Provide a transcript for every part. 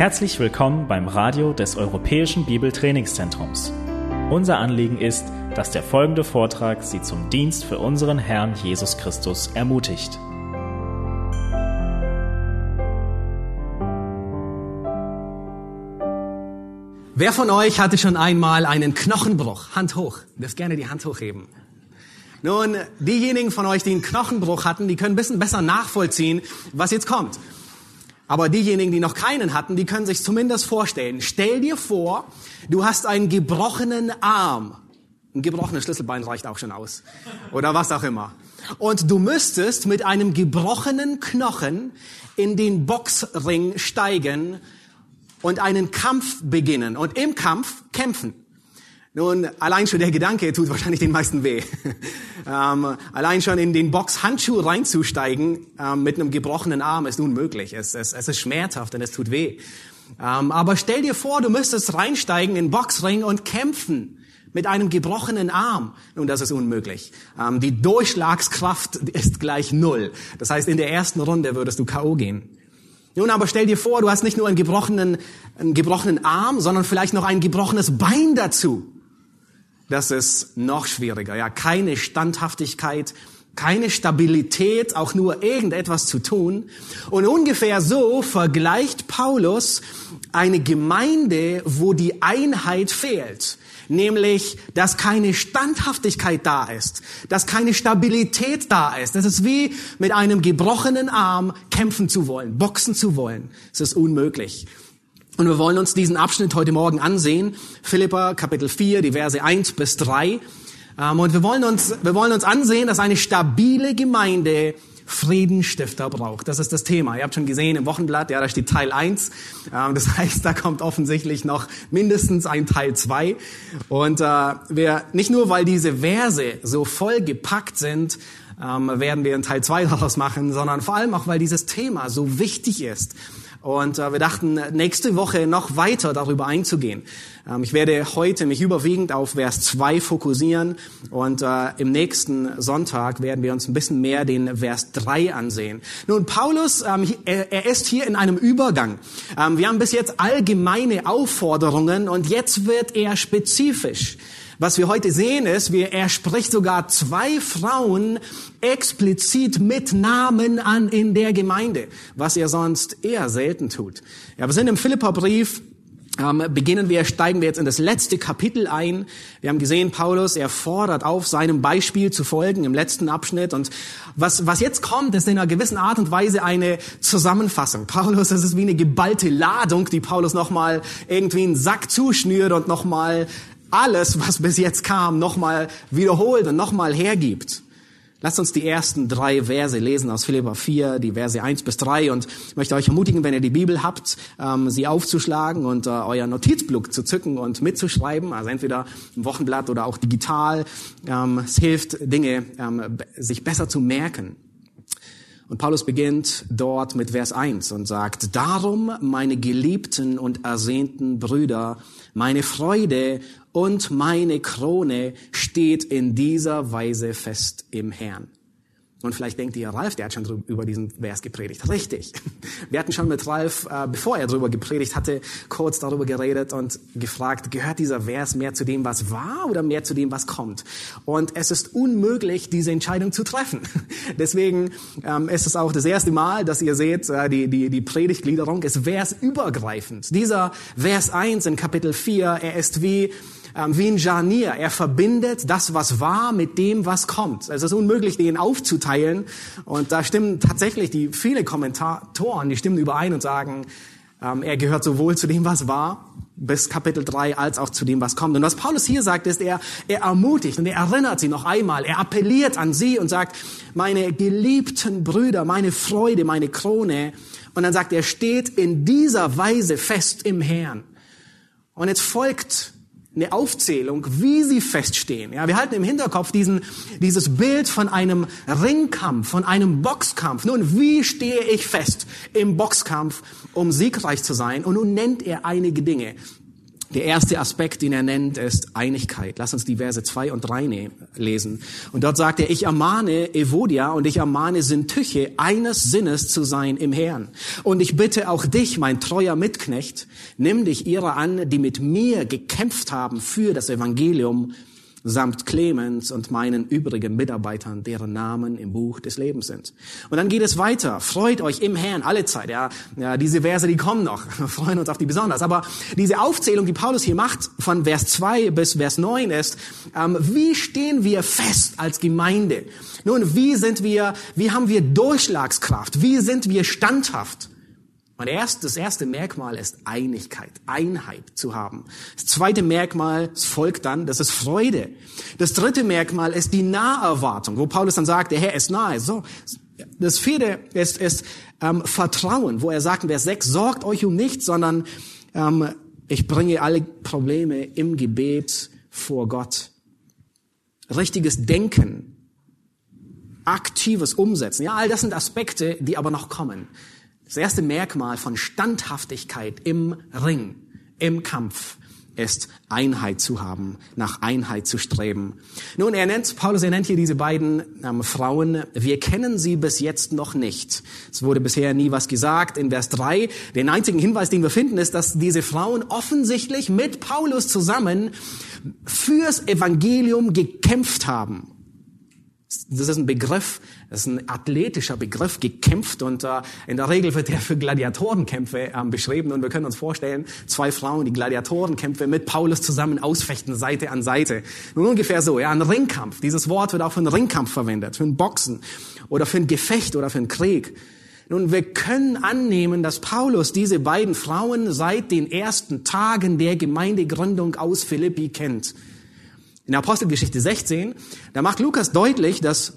Herzlich willkommen beim Radio des Europäischen Bibeltrainingszentrums. Unser Anliegen ist, dass der folgende Vortrag Sie zum Dienst für unseren Herrn Jesus Christus ermutigt. Wer von euch hatte schon einmal einen Knochenbruch? Hand hoch. Dürft gerne die Hand hochheben. Nun, diejenigen von euch, die einen Knochenbruch hatten, die können ein bisschen besser nachvollziehen, was jetzt kommt. Aber diejenigen, die noch keinen hatten, die können sich zumindest vorstellen. Stell dir vor, du hast einen gebrochenen Arm. Ein gebrochenes Schlüsselbein reicht auch schon aus. Oder was auch immer. Und du müsstest mit einem gebrochenen Knochen in den Boxring steigen und einen Kampf beginnen und im Kampf kämpfen. Nun, allein schon der Gedanke tut wahrscheinlich den meisten weh. ähm, allein schon in den Boxhandschuh reinzusteigen ähm, mit einem gebrochenen Arm ist unmöglich. Es, es, es ist schmerzhaft und es tut weh. Ähm, aber stell dir vor, du müsstest reinsteigen in Boxring und kämpfen mit einem gebrochenen Arm. Nun, das ist unmöglich. Ähm, die Durchschlagskraft ist gleich null. Das heißt, in der ersten Runde würdest du K.O. gehen. Nun, aber stell dir vor, du hast nicht nur einen gebrochenen, einen gebrochenen Arm, sondern vielleicht noch ein gebrochenes Bein dazu das ist noch schwieriger. Ja, keine Standhaftigkeit, keine Stabilität, auch nur irgendetwas zu tun. Und ungefähr so vergleicht Paulus eine Gemeinde, wo die Einheit fehlt. Nämlich, dass keine Standhaftigkeit da ist, dass keine Stabilität da ist. Das ist wie mit einem gebrochenen Arm kämpfen zu wollen, boxen zu wollen. Es ist unmöglich. Und wir wollen uns diesen Abschnitt heute Morgen ansehen. Philippa Kapitel 4, die Verse 1 bis 3. Ähm, und wir wollen uns, wir wollen uns ansehen, dass eine stabile Gemeinde Friedenstifter braucht. Das ist das Thema. Ihr habt schon gesehen im Wochenblatt, ja, da steht Teil 1. Ähm, das heißt, da kommt offensichtlich noch mindestens ein Teil 2. Und äh, wir, nicht nur, weil diese Verse so voll gepackt sind, ähm, werden wir einen Teil 2 daraus machen, sondern vor allem auch, weil dieses Thema so wichtig ist. Und äh, wir dachten, nächste Woche noch weiter darüber einzugehen. Ähm, ich werde heute mich überwiegend auf Vers 2 fokussieren und äh, im nächsten Sonntag werden wir uns ein bisschen mehr den Vers 3 ansehen. Nun, Paulus, ähm, er, er ist hier in einem Übergang. Ähm, wir haben bis jetzt allgemeine Aufforderungen und jetzt wird er spezifisch. Was wir heute sehen ist, wie er spricht sogar zwei Frauen explizit mit Namen an in der Gemeinde, was er sonst eher selten tut. Ja, wir sind im Philipperbrief ähm, beginnen wir, steigen wir jetzt in das letzte Kapitel ein. Wir haben gesehen, Paulus, er fordert auf, seinem Beispiel zu folgen im letzten Abschnitt. Und was, was jetzt kommt, ist in einer gewissen Art und Weise eine Zusammenfassung. Paulus, das ist wie eine geballte Ladung, die Paulus nochmal irgendwie einen Sack zuschnürt und nochmal alles, was bis jetzt kam, nochmal wiederholt und nochmal hergibt. Lasst uns die ersten drei Verse lesen aus Philippa 4, die Verse 1 bis 3 und ich möchte euch ermutigen, wenn ihr die Bibel habt, ähm, sie aufzuschlagen und äh, euer Notizblock zu zücken und mitzuschreiben, also entweder im Wochenblatt oder auch digital. Ähm, es hilft, Dinge ähm, sich besser zu merken. Und Paulus beginnt dort mit Vers 1 und sagt, Darum, meine geliebten und ersehnten Brüder, meine Freude und meine Krone steht in dieser Weise fest im Herrn. Und vielleicht denkt ihr, Ralf, der hat schon über diesen Vers gepredigt. Richtig. Wir hatten schon mit Ralf, äh, bevor er darüber gepredigt hatte, kurz darüber geredet und gefragt, gehört dieser Vers mehr zu dem, was war oder mehr zu dem, was kommt? Und es ist unmöglich, diese Entscheidung zu treffen. Deswegen ähm, ist es auch das erste Mal, dass ihr seht, äh, die, die, die Predigtgliederung ist versübergreifend. Dieser Vers 1 in Kapitel 4, er ist wie wie ein Jarnier. Er verbindet das, was war, mit dem, was kommt. Es ist unmöglich, den aufzuteilen. Und da stimmen tatsächlich die viele Kommentatoren, die stimmen überein und sagen, ähm, er gehört sowohl zu dem, was war, bis Kapitel 3, als auch zu dem, was kommt. Und was Paulus hier sagt, ist, er, er ermutigt und er erinnert sie noch einmal. Er appelliert an sie und sagt, meine geliebten Brüder, meine Freude, meine Krone. Und dann sagt er, steht in dieser Weise fest im Herrn. Und jetzt folgt eine Aufzählung, wie sie feststehen. Ja, wir halten im Hinterkopf diesen, dieses Bild von einem Ringkampf, von einem Boxkampf. Nun, wie stehe ich fest im Boxkampf, um siegreich zu sein? Und nun nennt er einige Dinge. Der erste Aspekt, den er nennt, ist Einigkeit. Lass uns die Verse zwei und drei ne-, lesen. Und dort sagt er, ich ermahne Evodia und ich ermahne Sintüche, eines Sinnes zu sein im Herrn. Und ich bitte auch dich, mein treuer Mitknecht, nimm dich ihrer an, die mit mir gekämpft haben für das Evangelium samt Clemens und meinen übrigen Mitarbeitern, deren Namen im Buch des Lebens sind. Und dann geht es weiter. Freut euch im Herrn alle Zeit. Ja, ja diese Verse, die kommen noch. Wir freuen uns auf die besonders. Aber diese Aufzählung, die Paulus hier macht, von Vers 2 bis Vers 9 ist, ähm, wie stehen wir fest als Gemeinde? Nun, wie sind wir, wie haben wir Durchschlagskraft? Wie sind wir standhaft? Und erst, das erste Merkmal ist Einigkeit, Einheit zu haben. Das zweite Merkmal, folgt dann, das ist Freude. Das dritte Merkmal ist die Naherwartung, wo Paulus dann sagt, der Herr ist nahe. So, das vierte ist, ist ähm, Vertrauen, wo er sagt in Vers 6, sorgt euch um nichts, sondern ähm, ich bringe alle Probleme im Gebet vor Gott. Richtiges Denken, aktives Umsetzen. Ja, all das sind Aspekte, die aber noch kommen. Das erste Merkmal von Standhaftigkeit im Ring, im Kampf ist Einheit zu haben, nach Einheit zu streben. Nun, er nennt, Paulus, er nennt hier diese beiden ähm, Frauen, wir kennen sie bis jetzt noch nicht. Es wurde bisher nie was gesagt. In Vers 3, den einzigen Hinweis, den wir finden, ist, dass diese Frauen offensichtlich mit Paulus zusammen fürs Evangelium gekämpft haben. Das ist ein Begriff, das ist ein athletischer Begriff, gekämpft und äh, in der Regel wird der für Gladiatorenkämpfe äh, beschrieben und wir können uns vorstellen, zwei Frauen, die Gladiatorenkämpfe mit Paulus zusammen ausfechten, Seite an Seite. Nun ungefähr so, ja, ein Ringkampf. Dieses Wort wird auch für einen Ringkampf verwendet, für ein Boxen oder für ein Gefecht oder für einen Krieg. Nun, wir können annehmen, dass Paulus diese beiden Frauen seit den ersten Tagen der Gemeindegründung aus Philippi kennt. In der Apostelgeschichte 16, da macht Lukas deutlich, dass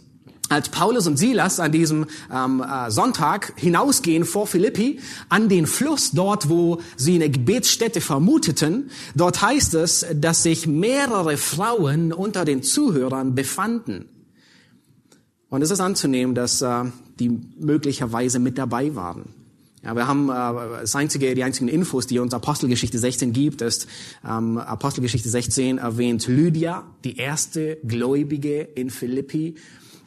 als Paulus und Silas an diesem ähm, äh, Sonntag hinausgehen vor Philippi an den Fluss dort, wo sie eine Gebetsstätte vermuteten, dort heißt es, dass sich mehrere Frauen unter den Zuhörern befanden. Und es ist anzunehmen, dass äh, die möglicherweise mit dabei waren. Ja, wir haben äh, das einzige, die einzigen Infos, die uns Apostelgeschichte 16 gibt, ist ähm, Apostelgeschichte 16 erwähnt Lydia, die erste Gläubige in Philippi,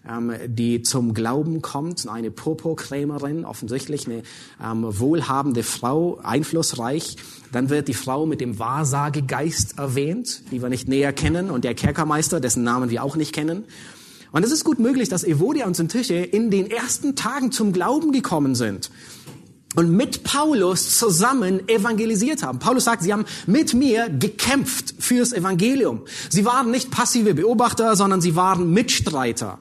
ähm, die zum Glauben kommt, eine Purpurkrämerin, offensichtlich eine ähm, wohlhabende Frau, einflussreich. Dann wird die Frau mit dem Wahrsagegeist erwähnt, die wir nicht näher kennen, und der Kerkermeister, dessen Namen wir auch nicht kennen. Und es ist gut möglich, dass Evodia und Syntyche in den ersten Tagen zum Glauben gekommen sind und mit Paulus zusammen evangelisiert haben. Paulus sagt, sie haben mit mir gekämpft fürs Evangelium. Sie waren nicht passive Beobachter, sondern sie waren Mitstreiter.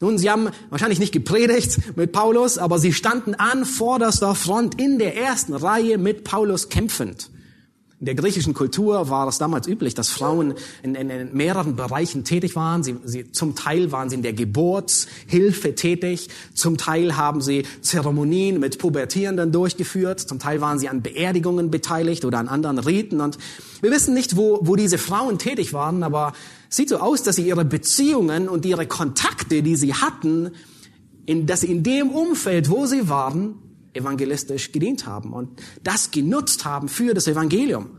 Nun, sie haben wahrscheinlich nicht gepredigt mit Paulus, aber sie standen an vorderster Front in der ersten Reihe mit Paulus kämpfend. In der griechischen Kultur war es damals üblich, dass Frauen in, in, in mehreren Bereichen tätig waren. Sie, sie, zum Teil waren sie in der Geburtshilfe tätig, zum Teil haben sie Zeremonien mit Pubertierenden durchgeführt, zum Teil waren sie an Beerdigungen beteiligt oder an anderen Riten. Und wir wissen nicht, wo, wo diese Frauen tätig waren, aber sieht so aus, dass sie ihre Beziehungen und ihre Kontakte, die sie hatten, in, dass sie in dem Umfeld, wo sie waren, evangelistisch gedient haben und das genutzt haben für das Evangelium.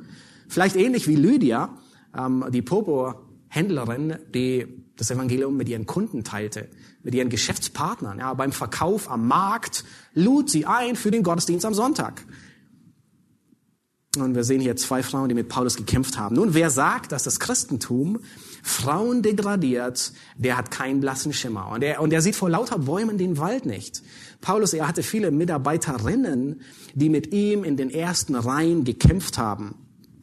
Vielleicht ähnlich wie Lydia, ähm, die Popo-Händlerin, die das Evangelium mit ihren Kunden teilte, mit ihren Geschäftspartnern. Ja, beim Verkauf am Markt lud sie ein für den Gottesdienst am Sonntag. Und wir sehen hier zwei Frauen, die mit Paulus gekämpft haben. Nun, wer sagt, dass das Christentum Frauen degradiert, der hat keinen blassen Schimmer. Und er, und er sieht vor lauter Bäumen den Wald nicht. Paulus, er hatte viele Mitarbeiterinnen, die mit ihm in den ersten Reihen gekämpft haben.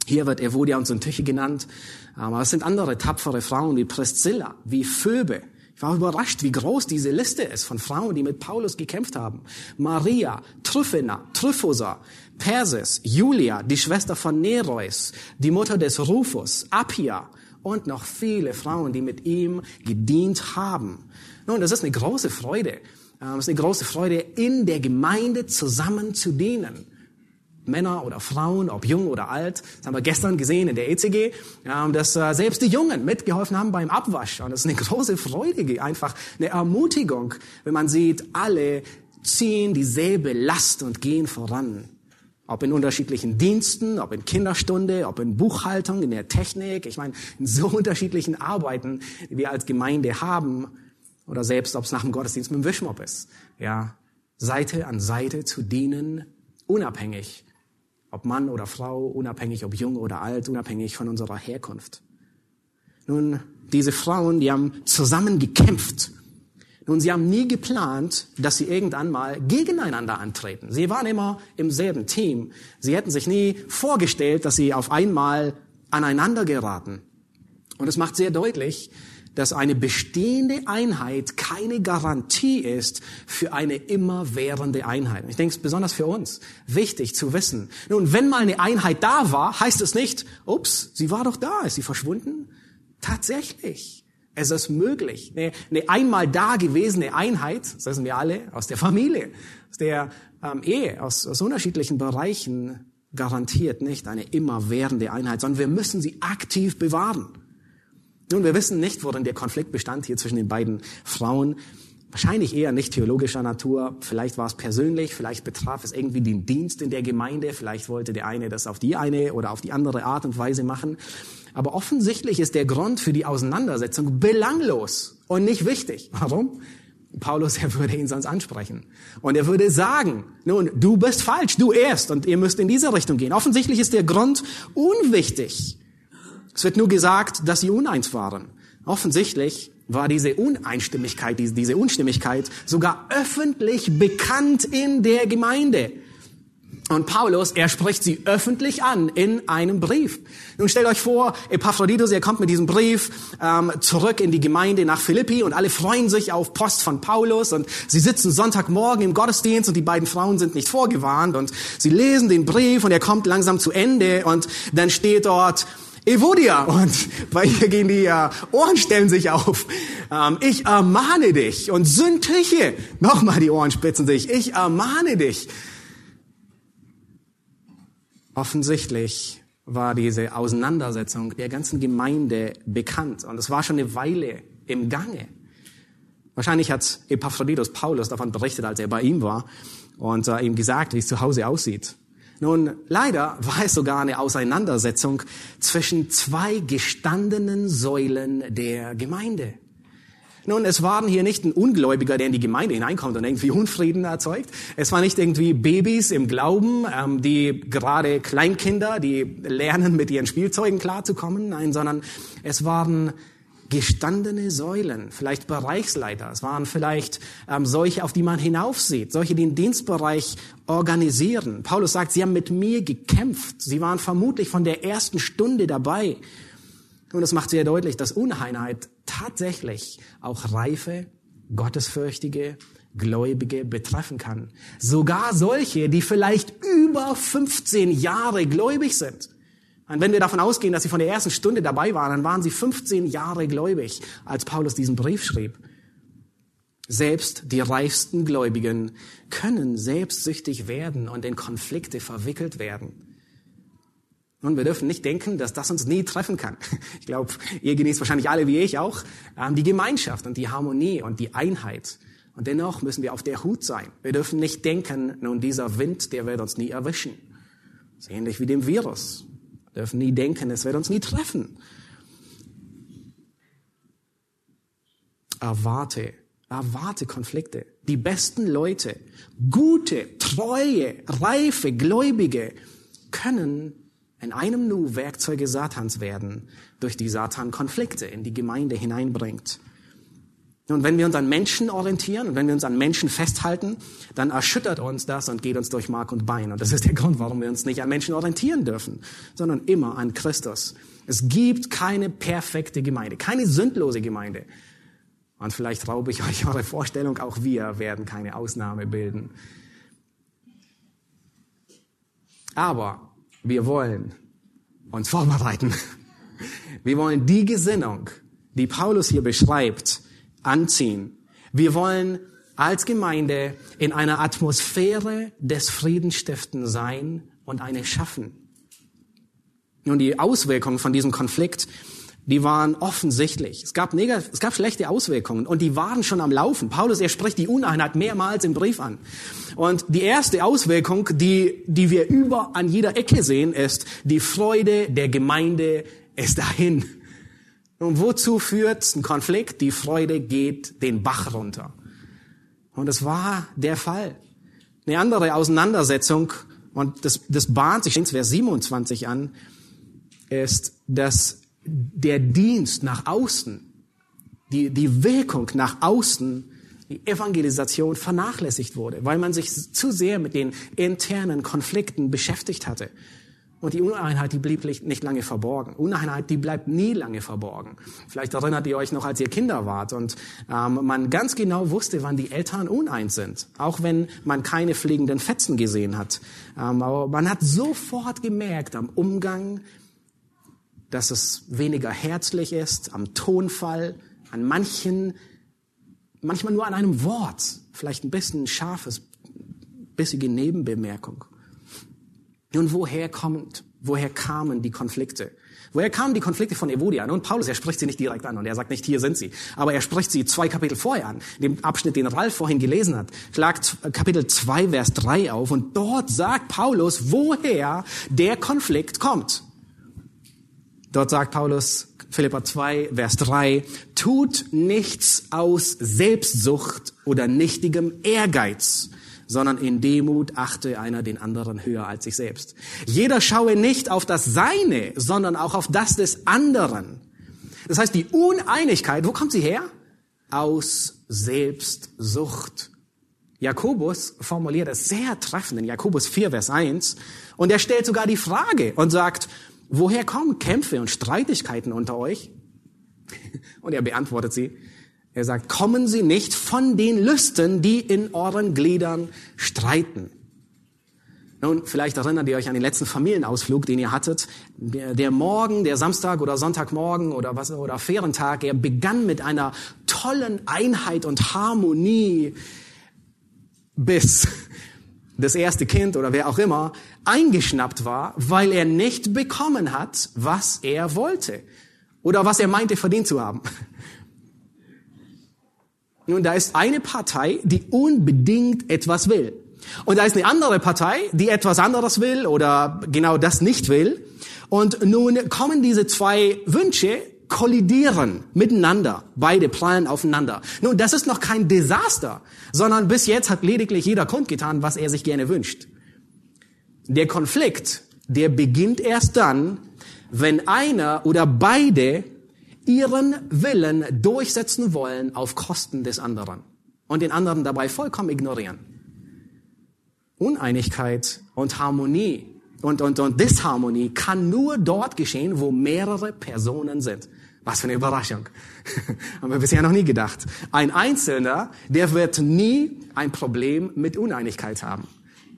Hier wird Evodia und Syntyche genannt. Aber es sind andere tapfere Frauen wie Priscilla, wie Phoebe. Ich war überrascht, wie groß diese Liste ist von Frauen, die mit Paulus gekämpft haben. Maria, Tryphena, Tryphosa, Persis, Julia, die Schwester von Nereus, die Mutter des Rufus, Appia und noch viele Frauen, die mit ihm gedient haben. Nun, das ist eine große Freude. Ähm, es ist eine große Freude, in der Gemeinde zusammen zu dienen. Männer oder Frauen, ob jung oder alt. Das haben wir gestern gesehen in der ECG, ähm, dass äh, selbst die Jungen mitgeholfen haben beim Abwasch. Und das ist eine große Freude, einfach eine Ermutigung, wenn man sieht, alle ziehen dieselbe Last und gehen voran. Ob in unterschiedlichen Diensten, ob in Kinderstunde, ob in Buchhaltung, in der Technik. Ich meine, in so unterschiedlichen Arbeiten, die wir als Gemeinde haben. Oder selbst, ob es nach dem Gottesdienst mit dem Wischmopp ist. Ja, Seite an Seite zu dienen, unabhängig. Ob Mann oder Frau, unabhängig, ob jung oder alt, unabhängig von unserer Herkunft. Nun, diese Frauen, die haben zusammen gekämpft nun, sie haben nie geplant, dass sie irgendwann mal gegeneinander antreten. Sie waren immer im selben Team. Sie hätten sich nie vorgestellt, dass sie auf einmal aneinander geraten. Und es macht sehr deutlich, dass eine bestehende Einheit keine Garantie ist für eine immerwährende Einheit. Ich denke, es ist besonders für uns wichtig zu wissen. Nun, wenn mal eine Einheit da war, heißt es nicht, ups, sie war doch da, ist sie verschwunden? Tatsächlich. Es ist möglich. Eine, eine einmal dagewesene Einheit, das wissen wir alle, aus der Familie, aus der ähm, Ehe, aus, aus unterschiedlichen Bereichen, garantiert nicht eine immerwährende Einheit, sondern wir müssen sie aktiv bewahren. Nun, wir wissen nicht, worin der Konflikt bestand hier zwischen den beiden Frauen. Wahrscheinlich eher nicht theologischer Natur. Vielleicht war es persönlich, vielleicht betraf es irgendwie den Dienst in der Gemeinde. Vielleicht wollte der eine das auf die eine oder auf die andere Art und Weise machen. Aber offensichtlich ist der Grund für die Auseinandersetzung belanglos und nicht wichtig. Warum? Paulus, er würde ihn sonst ansprechen. Und er würde sagen, nun, du bist falsch, du erst, und ihr müsst in diese Richtung gehen. Offensichtlich ist der Grund unwichtig. Es wird nur gesagt, dass sie uneins waren. Offensichtlich war diese Uneinstimmigkeit, diese Unstimmigkeit sogar öffentlich bekannt in der Gemeinde. Und Paulus, er spricht sie öffentlich an in einem Brief. Nun stellt euch vor, Epaphroditus, er kommt mit diesem Brief ähm, zurück in die Gemeinde nach Philippi und alle freuen sich auf Post von Paulus und sie sitzen Sonntagmorgen im Gottesdienst und die beiden Frauen sind nicht vorgewarnt und sie lesen den Brief und er kommt langsam zu Ende und dann steht dort, Evodia. Und bei ihr gehen die äh, Ohren stellen sich auf. Ähm, ich ermahne dich. Und Sündliche. Nochmal die Ohren spitzen sich. Ich ermahne dich. Offensichtlich war diese Auseinandersetzung der ganzen Gemeinde bekannt und es war schon eine Weile im Gange. Wahrscheinlich hat Epaphroditus Paulus davon berichtet, als er bei ihm war und äh, ihm gesagt, wie es zu Hause aussieht. Nun, leider war es sogar eine Auseinandersetzung zwischen zwei gestandenen Säulen der Gemeinde. Nun, es waren hier nicht ein Ungläubiger, der in die Gemeinde hineinkommt und irgendwie Unfrieden erzeugt. Es waren nicht irgendwie Babys im Glauben, ähm, die gerade Kleinkinder, die lernen, mit ihren Spielzeugen klarzukommen. Nein, sondern es waren gestandene Säulen, vielleicht Bereichsleiter. Es waren vielleicht ähm, solche, auf die man hinaufsieht, solche, die den Dienstbereich organisieren. Paulus sagt, sie haben mit mir gekämpft. Sie waren vermutlich von der ersten Stunde dabei. Und das macht sehr deutlich, dass Uneinheit tatsächlich auch reife, gottesfürchtige, Gläubige betreffen kann. Sogar solche, die vielleicht über 15 Jahre gläubig sind. Und wenn wir davon ausgehen, dass sie von der ersten Stunde dabei waren, dann waren sie 15 Jahre gläubig, als Paulus diesen Brief schrieb. Selbst die reichsten Gläubigen können selbstsüchtig werden und in Konflikte verwickelt werden. Und wir dürfen nicht denken, dass das uns nie treffen kann. Ich glaube, ihr genießt wahrscheinlich alle wie ich auch ähm, die Gemeinschaft und die Harmonie und die Einheit. Und dennoch müssen wir auf der Hut sein. Wir dürfen nicht denken, nun dieser Wind, der wird uns nie erwischen. Ähnlich wie dem Virus. Dürfen nie denken, es wird uns nie treffen. Erwarte, erwarte Konflikte. Die besten Leute, gute, treue, reife, Gläubige können in einem Nu Werkzeuge Satans werden, durch die Satan Konflikte in die Gemeinde hineinbringt. Und wenn wir uns an Menschen orientieren wenn wir uns an Menschen festhalten, dann erschüttert uns das und geht uns durch Mark und Bein. Und das ist der Grund, warum wir uns nicht an Menschen orientieren dürfen, sondern immer an Christus. Es gibt keine perfekte Gemeinde, keine sündlose Gemeinde. Und vielleicht raube ich euch eure Vorstellung, auch wir werden keine Ausnahme bilden. Aber wir wollen uns vorbereiten. Wir wollen die Gesinnung, die Paulus hier beschreibt, anziehen. Wir wollen als Gemeinde in einer Atmosphäre des Friedensstiften sein und eine schaffen. Nun, die Auswirkungen von diesem Konflikt die waren offensichtlich. Es gab, negativ, es gab schlechte Auswirkungen und die waren schon am Laufen. Paulus, er spricht die Uneinheit mehrmals im Brief an. Und die erste Auswirkung, die, die wir über an jeder Ecke sehen, ist, die Freude der Gemeinde ist dahin. Und wozu führt ein Konflikt? Die Freude geht den Bach runter. Und es war der Fall. Eine andere Auseinandersetzung, und das, das bahnt sich in Vers 27 an, ist, dass der Dienst nach außen, die, die Wirkung nach außen, die Evangelisation vernachlässigt wurde, weil man sich zu sehr mit den internen Konflikten beschäftigt hatte. Und die Uneinheit, die blieb nicht lange verborgen. Uneinheit, die bleibt nie lange verborgen. Vielleicht erinnert ihr euch noch, als ihr Kinder wart und ähm, man ganz genau wusste, wann die Eltern uneins sind. Auch wenn man keine fliegenden Fetzen gesehen hat. Ähm, aber man hat sofort gemerkt am Umgang, dass es weniger herzlich ist, am Tonfall, an manchen, manchmal nur an einem Wort, vielleicht ein bisschen scharfes, bissige Nebenbemerkung. Nun, woher kommt, woher kamen die Konflikte? Woher kamen die Konflikte von Evodia? Nun, Paulus, er spricht sie nicht direkt an und er sagt nicht, hier sind sie. Aber er spricht sie zwei Kapitel vorher an. Dem Abschnitt, den Ralf vorhin gelesen hat, schlagt Kapitel 2, Vers 3 auf und dort sagt Paulus, woher der Konflikt kommt. Dort sagt Paulus, Philippa 2, Vers 3, tut nichts aus Selbstsucht oder nichtigem Ehrgeiz, sondern in Demut achte einer den anderen höher als sich selbst. Jeder schaue nicht auf das Seine, sondern auch auf das des anderen. Das heißt, die Uneinigkeit, wo kommt sie her? Aus Selbstsucht. Jakobus formuliert es sehr treffend in Jakobus 4, Vers 1. Und er stellt sogar die Frage und sagt, woher kommen Kämpfe und Streitigkeiten unter euch? Und er beantwortet sie. Er sagt, kommen sie nicht von den Lüsten, die in euren Gliedern streiten. Nun, vielleicht erinnert ihr euch an den letzten Familienausflug, den ihr hattet. Der, Morgen, der Samstag oder Sonntagmorgen oder was, oder Ferientag, er begann mit einer tollen Einheit und Harmonie bis das erste Kind oder wer auch immer eingeschnappt war, weil er nicht bekommen hat, was er wollte oder was er meinte verdient zu haben. Nun, da ist eine Partei, die unbedingt etwas will. Und da ist eine andere Partei, die etwas anderes will oder genau das nicht will. Und nun kommen diese zwei Wünsche kollidieren miteinander. Beide prallen aufeinander. Nun, das ist noch kein Desaster, sondern bis jetzt hat lediglich jeder kundgetan, was er sich gerne wünscht. Der Konflikt, der beginnt erst dann, wenn einer oder beide ihren Willen durchsetzen wollen auf Kosten des anderen und den anderen dabei vollkommen ignorieren. Uneinigkeit und Harmonie und, und, und Disharmonie kann nur dort geschehen, wo mehrere Personen sind. Was für eine Überraschung. Haben wir bisher noch nie gedacht. Ein Einzelner, der wird nie ein Problem mit Uneinigkeit haben.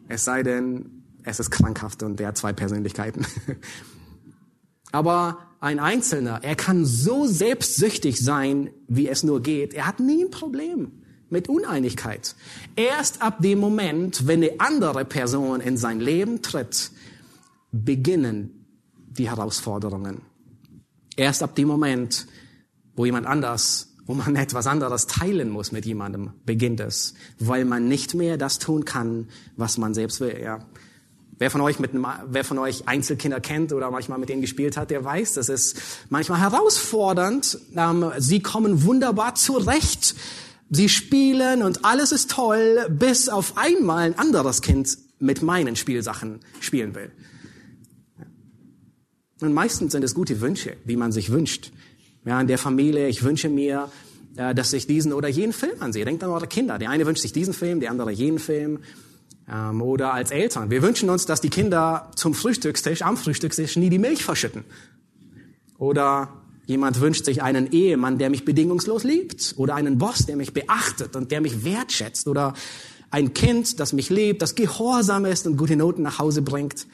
Es sei denn, es ist krankhaft und der hat zwei Persönlichkeiten. Aber ein Einzelner, er kann so selbstsüchtig sein, wie es nur geht. Er hat nie ein Problem mit Uneinigkeit. Erst ab dem Moment, wenn eine andere Person in sein Leben tritt, beginnen die Herausforderungen. Erst ab dem Moment, wo jemand anders, wo man etwas anderes teilen muss mit jemandem, beginnt es, weil man nicht mehr das tun kann, was man selbst will. Ja. Wer von euch mit wer von euch Einzelkinder kennt oder manchmal mit denen gespielt hat, der weiß, das ist manchmal herausfordernd. Ähm, sie kommen wunderbar zurecht. Sie spielen und alles ist toll, bis auf einmal ein anderes Kind mit meinen Spielsachen spielen will. Und meistens sind es gute Wünsche, die man sich wünscht. Ja, in der Familie, ich wünsche mir, äh, dass ich diesen oder jenen Film ansehe. Denkt an eure Kinder. Der eine wünscht sich diesen Film, der andere jenen Film. Ähm, oder als Eltern. Wir wünschen uns, dass die Kinder zum Frühstückstisch, am Frühstückstisch nie die Milch verschütten. Oder jemand wünscht sich einen Ehemann, der mich bedingungslos liebt. Oder einen Boss, der mich beachtet und der mich wertschätzt. Oder ein Kind, das mich liebt, das gehorsam ist und gute Noten nach Hause bringt.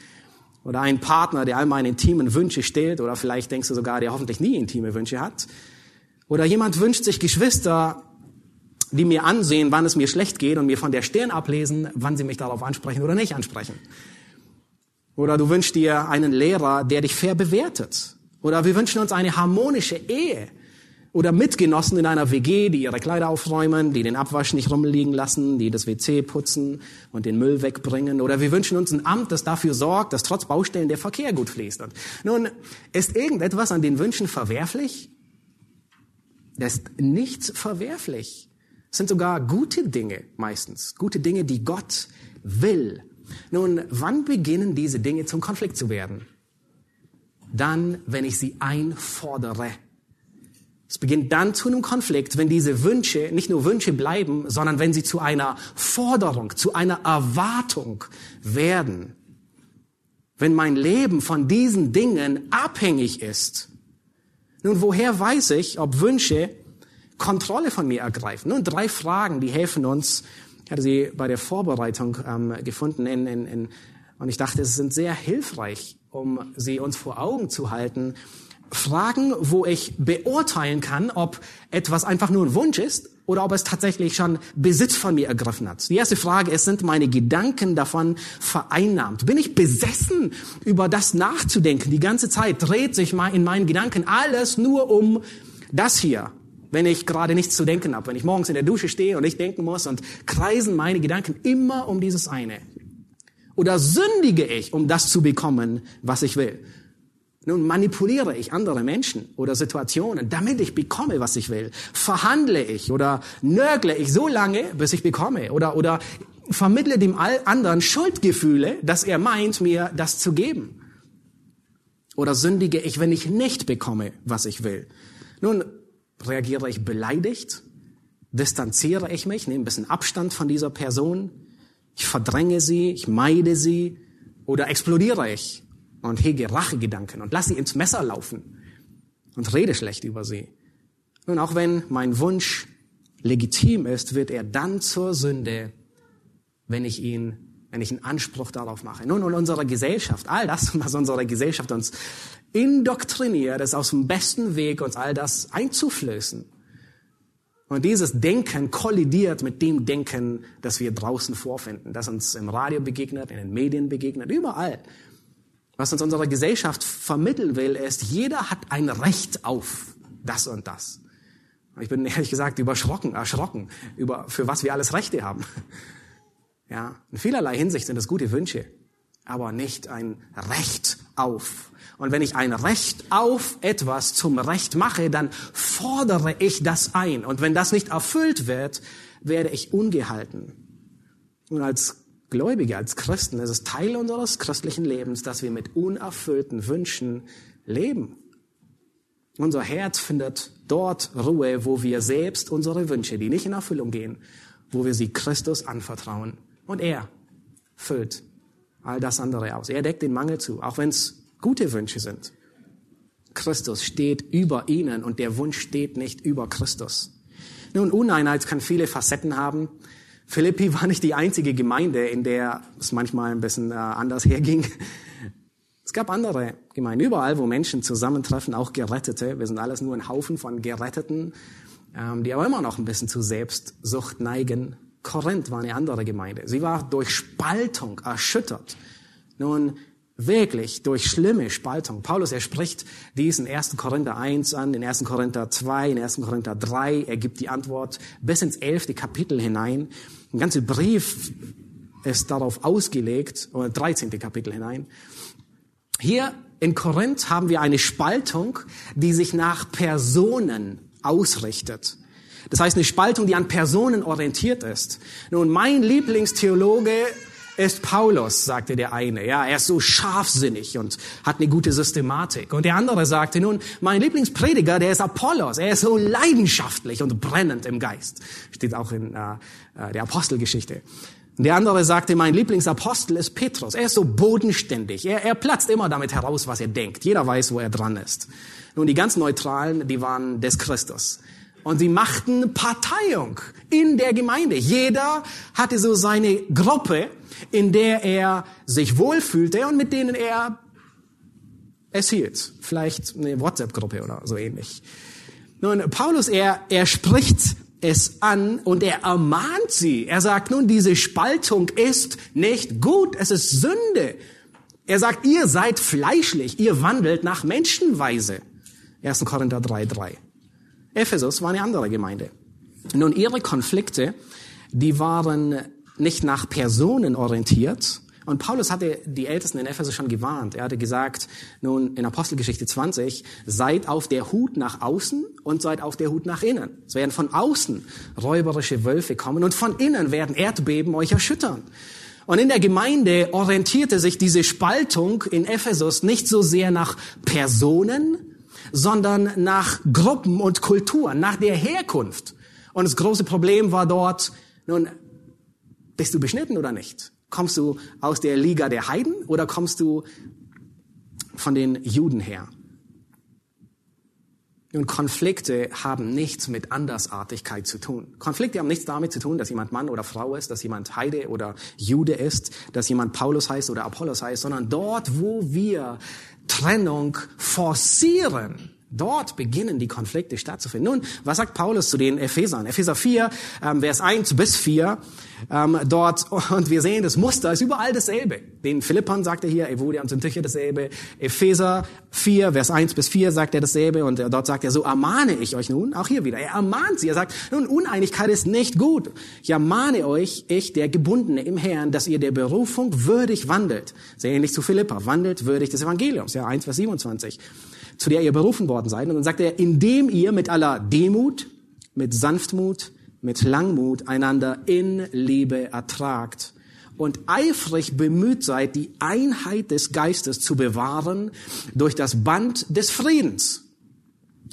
Oder ein Partner, der all meine intimen Wünsche stillt. Oder vielleicht denkst du sogar, der hoffentlich nie intime Wünsche hat. Oder jemand wünscht sich Geschwister, die mir ansehen, wann es mir schlecht geht und mir von der Stirn ablesen, wann sie mich darauf ansprechen oder nicht ansprechen. Oder du wünschst dir einen Lehrer, der dich fair bewertet Oder wir wünschen uns eine harmonische Ehe. Oder Mitgenossen in einer WG, die ihre Kleider aufräumen, die den Abwasch nicht rumliegen lassen, die das WC putzen und den Müll wegbringen. Oder wir wünschen uns ein Amt, das dafür sorgt, dass trotz Baustellen der Verkehr gut fließt. Und nun, ist irgendetwas an den Wünschen verwerflich? Das ist nichts verwerflich. Sind sogar gute Dinge meistens. Gute Dinge, die Gott will. Nun, wann beginnen diese Dinge zum Konflikt zu werden? Dann, wenn ich sie einfordere. Es beginnt dann zu einem Konflikt, wenn diese Wünsche nicht nur Wünsche bleiben, sondern wenn sie zu einer Forderung, zu einer Erwartung werden. Wenn mein Leben von diesen Dingen abhängig ist. Nun, woher weiß ich, ob Wünsche Kontrolle von mir ergreifen? Nun, drei Fragen, die helfen uns. Ich hatte sie bei der Vorbereitung ähm, gefunden in, in, in, und ich dachte, es sind sehr hilfreich, um sie uns vor Augen zu halten, Fragen, wo ich beurteilen kann, ob etwas einfach nur ein Wunsch ist oder ob es tatsächlich schon Besitz von mir ergriffen hat. Die erste Frage ist, sind meine Gedanken davon vereinnahmt? Bin ich besessen, über das nachzudenken? Die ganze Zeit dreht sich in meinen Gedanken alles nur um das hier. Wenn ich gerade nichts zu denken habe, wenn ich morgens in der Dusche stehe und ich denken muss und kreisen meine Gedanken immer um dieses eine. Oder sündige ich, um das zu bekommen, was ich will? Nun manipuliere ich andere Menschen oder Situationen, damit ich bekomme, was ich will. Verhandle ich oder nörgle ich so lange, bis ich bekomme oder, oder vermittle dem anderen Schuldgefühle, dass er meint, mir das zu geben. Oder sündige ich, wenn ich nicht bekomme, was ich will. Nun, reagiere ich beleidigt? Distanziere ich mich? Nehme ein bisschen Abstand von dieser Person? Ich verdränge sie? Ich meide sie? Oder explodiere ich? und hege Rachegedanken und lass sie ins Messer laufen und rede schlecht über sie. Nun, auch wenn mein Wunsch legitim ist, wird er dann zur Sünde, wenn ich ihn, wenn ich einen Anspruch darauf mache. Nun, und unsere Gesellschaft, all das, was unsere Gesellschaft uns indoktriniert, ist aus dem besten Weg, uns all das einzuflößen. Und dieses Denken kollidiert mit dem Denken, das wir draußen vorfinden, das uns im Radio begegnet, in den Medien begegnet, überall. Was uns unsere Gesellschaft vermitteln will, ist, jeder hat ein Recht auf das und das. Ich bin ehrlich gesagt überschrocken, erschrocken über, für was wir alles Rechte haben. Ja, in vielerlei Hinsicht sind es gute Wünsche, aber nicht ein Recht auf. Und wenn ich ein Recht auf etwas zum Recht mache, dann fordere ich das ein. Und wenn das nicht erfüllt wird, werde ich ungehalten. Und als Gläubige, als Christen, es ist Teil unseres christlichen Lebens, dass wir mit unerfüllten Wünschen leben. Unser Herz findet dort Ruhe, wo wir selbst unsere Wünsche, die nicht in Erfüllung gehen, wo wir sie Christus anvertrauen. Und er füllt all das andere aus. Er deckt den Mangel zu, auch wenn es gute Wünsche sind. Christus steht über ihnen und der Wunsch steht nicht über Christus. Nun, Uneinheit kann viele Facetten haben. Philippi war nicht die einzige Gemeinde, in der es manchmal ein bisschen äh, anders herging. Es gab andere Gemeinden, überall, wo Menschen zusammentreffen, auch Gerettete. Wir sind alles nur ein Haufen von Geretteten, ähm, die aber immer noch ein bisschen zu Selbstsucht neigen. Korinth war eine andere Gemeinde. Sie war durch Spaltung erschüttert. Nun, wirklich durch schlimme Spaltung. Paulus, er spricht dies in 1. Korinther 1 an, in 1. Korinther 2, in 1. Korinther 3. Er gibt die Antwort bis ins 11. Kapitel hinein. Ein ganzer Brief ist darauf ausgelegt, oder 13. Kapitel hinein. Hier in Korinth haben wir eine Spaltung, die sich nach Personen ausrichtet. Das heißt, eine Spaltung, die an Personen orientiert ist. Nun, mein Lieblingstheologe ist Paulus, sagte der eine. Ja, er ist so scharfsinnig und hat eine gute Systematik. Und der andere sagte nun, mein Lieblingsprediger, der ist Apollos. Er ist so leidenschaftlich und brennend im Geist. Steht auch in äh, äh der Apostelgeschichte. Und der andere sagte, mein Lieblingsapostel ist Petrus. Er ist so bodenständig. Er, er platzt immer damit heraus, was er denkt. Jeder weiß, wo er dran ist. Nun, die ganz Neutralen, die waren des Christus. Und sie machten Parteiung in der Gemeinde. Jeder hatte so seine Gruppe, in der er sich wohlfühlte und mit denen er es hielt. Vielleicht eine WhatsApp-Gruppe oder so ähnlich. Nun, Paulus, er, er spricht es an und er ermahnt sie. Er sagt nun, diese Spaltung ist nicht gut, es ist Sünde. Er sagt, ihr seid fleischlich, ihr wandelt nach Menschenweise. 1. Korinther 3,3. Ephesus war eine andere Gemeinde. Nun, ihre Konflikte, die waren nicht nach Personen orientiert, und Paulus hatte die Ältesten in Ephesus schon gewarnt. Er hatte gesagt, nun in Apostelgeschichte 20, seid auf der Hut nach außen und seid auf der Hut nach innen. Es werden von außen räuberische Wölfe kommen und von innen werden Erdbeben euch erschüttern. Und in der Gemeinde orientierte sich diese Spaltung in Ephesus nicht so sehr nach Personen, sondern nach Gruppen und Kulturen, nach der Herkunft. Und das große Problem war dort, nun, bist du beschnitten oder nicht? Kommst du aus der Liga der Heiden oder kommst du von den Juden her? Nun, Konflikte haben nichts mit Andersartigkeit zu tun. Konflikte haben nichts damit zu tun, dass jemand Mann oder Frau ist, dass jemand Heide oder Jude ist, dass jemand Paulus heißt oder Apollos heißt, sondern dort, wo wir Trennung forcieren, Dort beginnen die Konflikte stattzufinden. Nun, was sagt Paulus zu den Ephesern? Epheser 4, ähm, Vers 1 bis 4, ähm, dort, und wir sehen, das Muster ist überall dasselbe. Den Philippern sagt er hier, Evodia und Syntyche dasselbe. Epheser 4, Vers 1 bis 4 sagt er dasselbe und dort sagt er, so ermahne ich euch nun, auch hier wieder, er ermahnt sie, er sagt, nun, Uneinigkeit ist nicht gut. Ich ermahne euch, ich, der Gebundene im Herrn, dass ihr der Berufung würdig wandelt. Sehr ähnlich zu Philippa, wandelt würdig des Evangeliums, ja, 1, Vers 27 zu der ihr berufen worden seid. Und dann sagt er, indem ihr mit aller Demut, mit Sanftmut, mit Langmut einander in Liebe ertragt und eifrig bemüht seid, die Einheit des Geistes zu bewahren durch das Band des Friedens.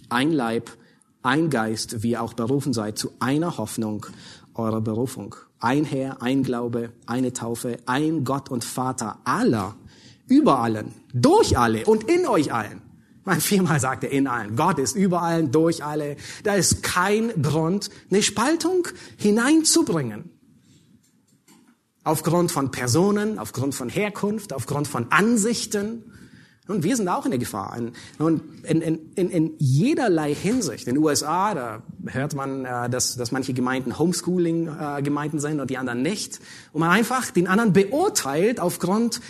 Ein Leib, ein Geist, wie ihr auch berufen seid, zu einer Hoffnung eurer Berufung. Ein Herr, ein Glaube, eine Taufe, ein Gott und Vater aller, über allen, durch alle und in euch allen. Mein viermal sagt er in allen. Gott ist überall, durch alle. Da ist kein Grund, eine Spaltung hineinzubringen. Aufgrund von Personen, aufgrund von Herkunft, aufgrund von Ansichten. Und wir sind auch in der Gefahr. Und in, in, in, in jederlei Hinsicht. In den USA, da hört man, äh, dass, dass manche Gemeinden Homeschooling-Gemeinden sind und die anderen nicht. Und man einfach den anderen beurteilt aufgrund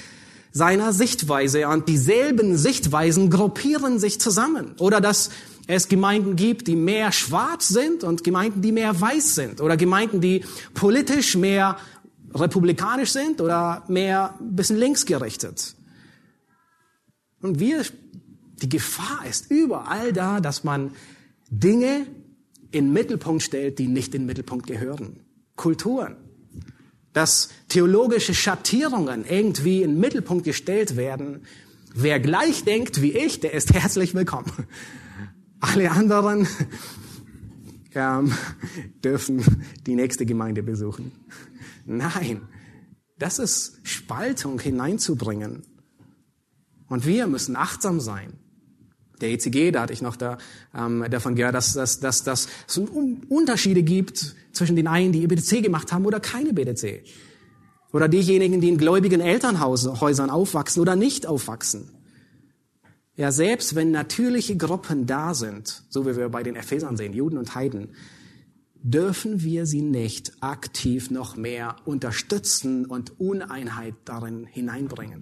seiner Sichtweise und dieselben Sichtweisen gruppieren sich zusammen. Oder dass es Gemeinden gibt, die mehr schwarz sind und Gemeinden, die mehr weiß sind. Oder Gemeinden, die politisch mehr republikanisch sind oder mehr ein bisschen linksgerichtet. Und wir, die Gefahr ist überall da, dass man Dinge in den Mittelpunkt stellt, die nicht in den Mittelpunkt gehören. Kulturen, dass theologische Schattierungen irgendwie in den Mittelpunkt gestellt werden. Wer gleich denkt wie ich, der ist herzlich willkommen. Alle anderen ähm, dürfen die nächste Gemeinde besuchen. Nein, das ist Spaltung hineinzubringen. Und wir müssen achtsam sein. Der ECG, da hatte ich noch da, ähm, davon gehört, dass, dass, dass, dass es Unterschiede gibt zwischen den einen, die BDC gemacht haben oder keine BDC. Oder diejenigen, die in gläubigen Elternhäusern aufwachsen oder nicht aufwachsen. Ja, selbst wenn natürliche Gruppen da sind, so wie wir bei den Ephesern sehen, Juden und Heiden, dürfen wir sie nicht aktiv noch mehr unterstützen und Uneinheit darin hineinbringen.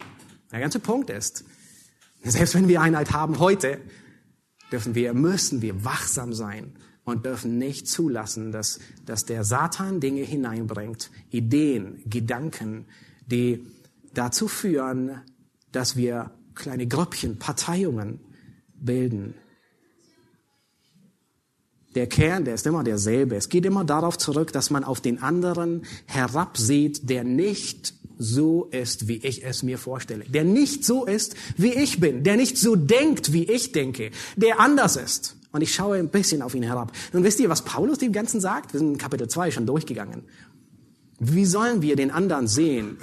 Der ganze Punkt ist, selbst wenn wir Einheit haben heute, dürfen wir, müssen wir wachsam sein und dürfen nicht zulassen, dass, dass der Satan Dinge hineinbringt, Ideen, Gedanken, die dazu führen, dass wir kleine Grüppchen, Parteiungen bilden. Der Kern, der ist immer derselbe. Es geht immer darauf zurück, dass man auf den anderen herabsieht, der nicht so ist, wie ich es mir vorstelle. Der nicht so ist, wie ich bin. Der nicht so denkt, wie ich denke. Der anders ist. Und ich schaue ein bisschen auf ihn herab. Nun wisst ihr, was Paulus dem Ganzen sagt? Wir sind in Kapitel 2 schon durchgegangen. Wie sollen wir den anderen sehen?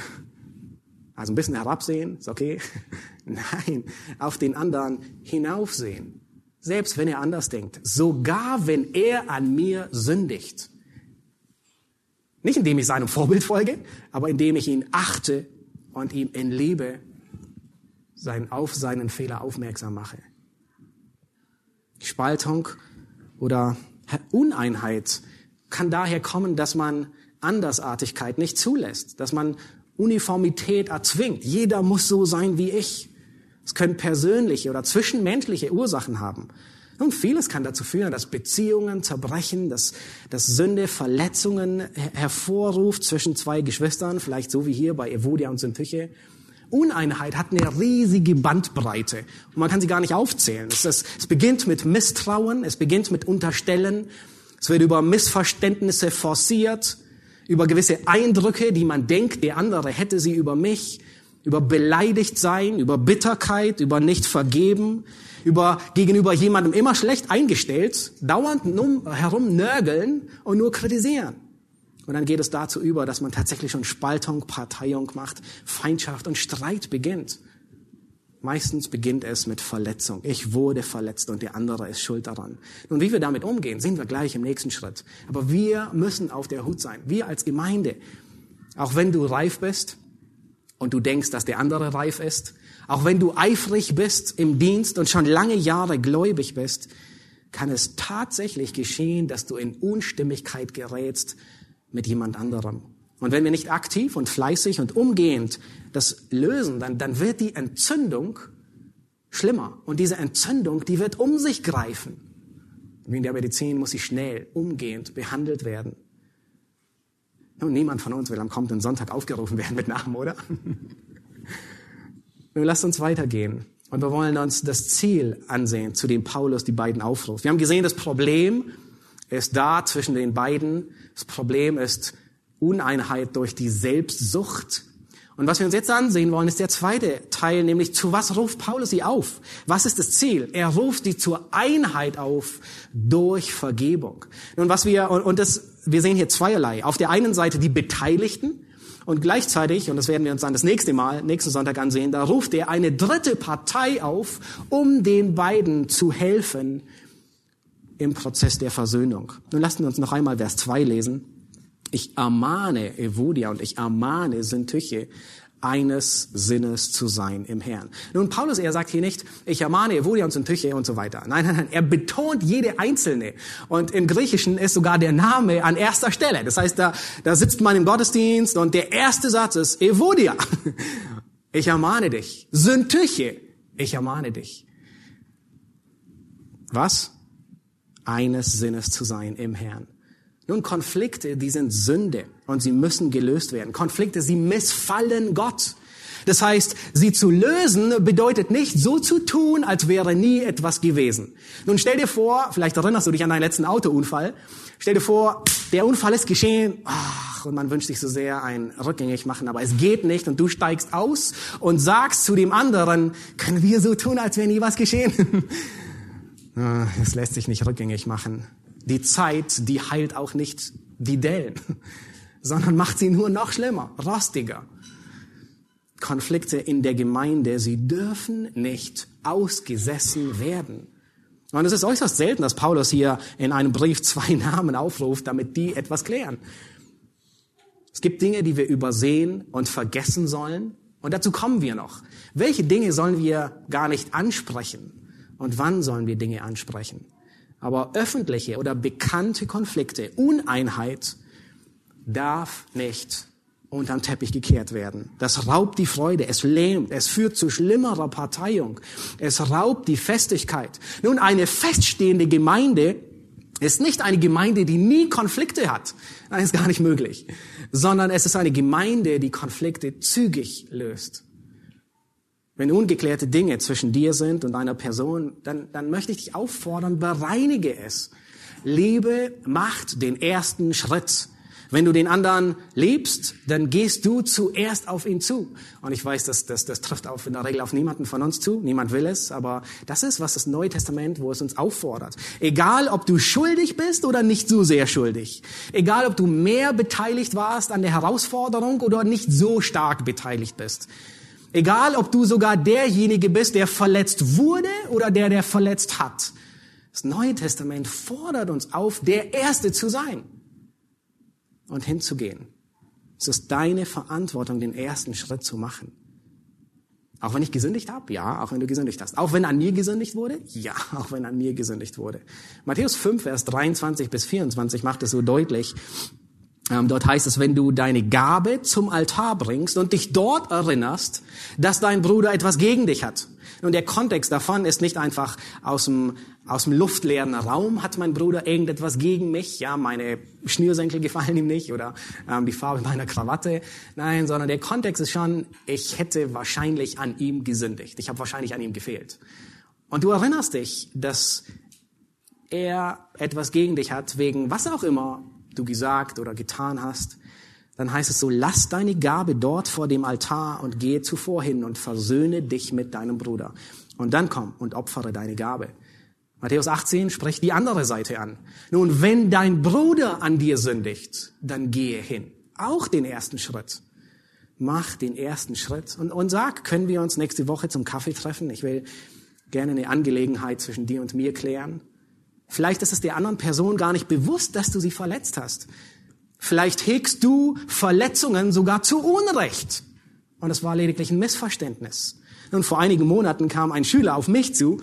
Also ein bisschen herabsehen, ist okay. Nein, auf den anderen hinaufsehen. Selbst wenn er anders denkt. Sogar wenn er an mir sündigt. Nicht indem ich seinem Vorbild folge, aber indem ich ihn achte und ihm in Liebe sein, auf seinen Fehler aufmerksam mache. Spaltung oder Uneinheit kann daher kommen, dass man Andersartigkeit nicht zulässt, dass man Uniformität erzwingt. Jeder muss so sein wie ich. Es können persönliche oder zwischenmenschliche Ursachen haben. Und vieles kann dazu führen, dass Beziehungen zerbrechen, dass, dass Sünde Verletzungen hervorruft zwischen zwei Geschwistern, vielleicht so wie hier bei Evodia und Syntyche. Uneinheit hat eine riesige Bandbreite und man kann sie gar nicht aufzählen. Es, ist, es beginnt mit Misstrauen, es beginnt mit Unterstellen, es wird über Missverständnisse forciert, über gewisse Eindrücke, die man denkt, der andere hätte sie über mich, über beleidigt sein, über Bitterkeit, über nicht vergeben, über gegenüber jemandem immer schlecht eingestellt, dauernd herum nörgeln und nur kritisieren. Und dann geht es dazu über, dass man tatsächlich schon Spaltung, Parteiung macht, Feindschaft und Streit beginnt. Meistens beginnt es mit Verletzung. Ich wurde verletzt und der andere ist schuld daran. Und wie wir damit umgehen, sehen wir gleich im nächsten Schritt. Aber wir müssen auf der Hut sein. Wir als Gemeinde. Auch wenn du reif bist und du denkst, dass der andere reif ist, auch wenn du eifrig bist im Dienst und schon lange Jahre gläubig bist, kann es tatsächlich geschehen, dass du in Unstimmigkeit gerätst mit jemand anderem. Und wenn wir nicht aktiv und fleißig und umgehend das lösen, dann, dann wird die Entzündung schlimmer. Und diese Entzündung, die wird um sich greifen. In der Medizin muss sie schnell, umgehend behandelt werden. Und niemand von uns will am kommenden Sonntag aufgerufen werden mit Namen, oder? Nun lasst uns weitergehen. Und wir wollen uns das Ziel ansehen, zu dem Paulus die beiden aufruft. Wir haben gesehen, das Problem ist da zwischen den beiden. Das Problem ist Uneinheit durch die Selbstsucht. Und was wir uns jetzt ansehen wollen, ist der zweite Teil, nämlich zu was ruft Paulus sie auf? Was ist das Ziel? Er ruft sie zur Einheit auf durch Vergebung. Nun, was wir, und das, wir sehen hier zweierlei. Auf der einen Seite die Beteiligten, und gleichzeitig, und das werden wir uns dann das nächste Mal, nächsten Sonntag ansehen, da ruft er eine dritte Partei auf, um den beiden zu helfen im Prozess der Versöhnung. Nun lassen wir uns noch einmal Vers 2 lesen. Ich ermahne Evodia und ich ermahne Syntyche, eines Sinnes zu sein im Herrn. Nun, Paulus, er sagt hier nicht, ich ermahne Evodia und Syntyche und so weiter. Nein, nein, nein, er betont jede einzelne. Und im Griechischen ist sogar der Name an erster Stelle. Das heißt, da, da sitzt man im Gottesdienst und der erste Satz ist Evodia. Ich ermahne dich. Syntyche. Ich ermahne dich. Was? Eines Sinnes zu sein im Herrn. Nun, Konflikte, die sind Sünde und sie müssen gelöst werden. Konflikte, sie missfallen Gott. Das heißt, sie zu lösen bedeutet nicht so zu tun, als wäre nie etwas gewesen. Nun stell dir vor, vielleicht erinnerst du dich an deinen letzten Autounfall. Stell dir vor, der Unfall ist geschehen. Ach, und man wünscht sich so sehr ein rückgängig machen, aber es geht nicht und du steigst aus und sagst zu dem anderen, können wir so tun, als wäre nie was geschehen? Ah, es lässt sich nicht rückgängig machen. Die Zeit, die heilt auch nicht die Dellen, sondern macht sie nur noch schlimmer, rostiger. Konflikte in der Gemeinde, sie dürfen nicht ausgesessen werden. Und es ist äußerst selten, dass Paulus hier in einem Brief zwei Namen aufruft, damit die etwas klären. Es gibt Dinge, die wir übersehen und vergessen sollen. Und dazu kommen wir noch. Welche Dinge sollen wir gar nicht ansprechen? Und wann sollen wir Dinge ansprechen? Aber öffentliche oder bekannte Konflikte, Uneinheit darf nicht unterm Teppich gekehrt werden. Das raubt die Freude, es lähmt, es führt zu schlimmerer Parteiung, es raubt die Festigkeit. Nun, eine feststehende Gemeinde ist nicht eine Gemeinde, die nie Konflikte hat. Das ist gar nicht möglich. Sondern es ist eine Gemeinde, die Konflikte zügig löst. Wenn ungeklärte Dinge zwischen dir sind und einer Person, dann, dann möchte ich dich auffordern, bereinige es. Liebe macht den ersten Schritt. Wenn du den anderen liebst, dann gehst du zuerst auf ihn zu. Und ich weiß, dass das, das trifft auf, in der Regel auf niemanden von uns zu. Niemand will es. Aber das ist, was das Neue Testament, wo es uns auffordert. Egal, ob du schuldig bist oder nicht so sehr schuldig. Egal, ob du mehr beteiligt warst an der Herausforderung oder nicht so stark beteiligt bist. Egal, ob du sogar derjenige bist, der verletzt wurde oder der, der verletzt hat. Das Neue Testament fordert uns auf, der Erste zu sein und hinzugehen. Es ist deine Verantwortung, den ersten Schritt zu machen. Auch wenn ich gesündigt habe? Ja, auch wenn du gesündigt hast. Auch wenn an mir gesündigt wurde? Ja, auch wenn an mir gesündigt wurde. Matthäus 5, Vers 23 bis 24 macht es so deutlich, dort heißt es, wenn du deine Gabe zum Altar bringst und dich dort erinnerst, dass dein Bruder etwas gegen dich hat. Und der Kontext davon ist nicht einfach aus dem, aus dem luftleeren Raum hat mein Bruder irgendetwas gegen mich, ja, meine Schnürsenkel gefallen ihm nicht oder ähm, die Farbe meiner Krawatte. Nein, sondern der Kontext ist schon, ich hätte wahrscheinlich an ihm gesündigt. Ich habe wahrscheinlich an ihm gefehlt. Und du erinnerst dich, dass er etwas gegen dich hat, wegen was auch immer du gesagt oder getan hast, dann heißt es so, lass deine Gabe dort vor dem Altar und gehe zuvor hin und versöhne dich mit deinem Bruder. Und dann komm und opfere deine Gabe. Matthäus 18 spricht die andere Seite an. Nun, wenn dein Bruder an dir sündigt, dann gehe hin. Auch den ersten Schritt. Mach den ersten Schritt und, und sag, können wir uns nächste Woche zum Kaffee treffen? Ich will gerne eine Angelegenheit zwischen dir und mir klären. Vielleicht ist es der anderen Person gar nicht bewusst, dass du sie verletzt hast. Vielleicht hegst du Verletzungen sogar zu Unrecht. Und es war lediglich ein Missverständnis. Und vor einigen Monaten kam ein Schüler auf mich zu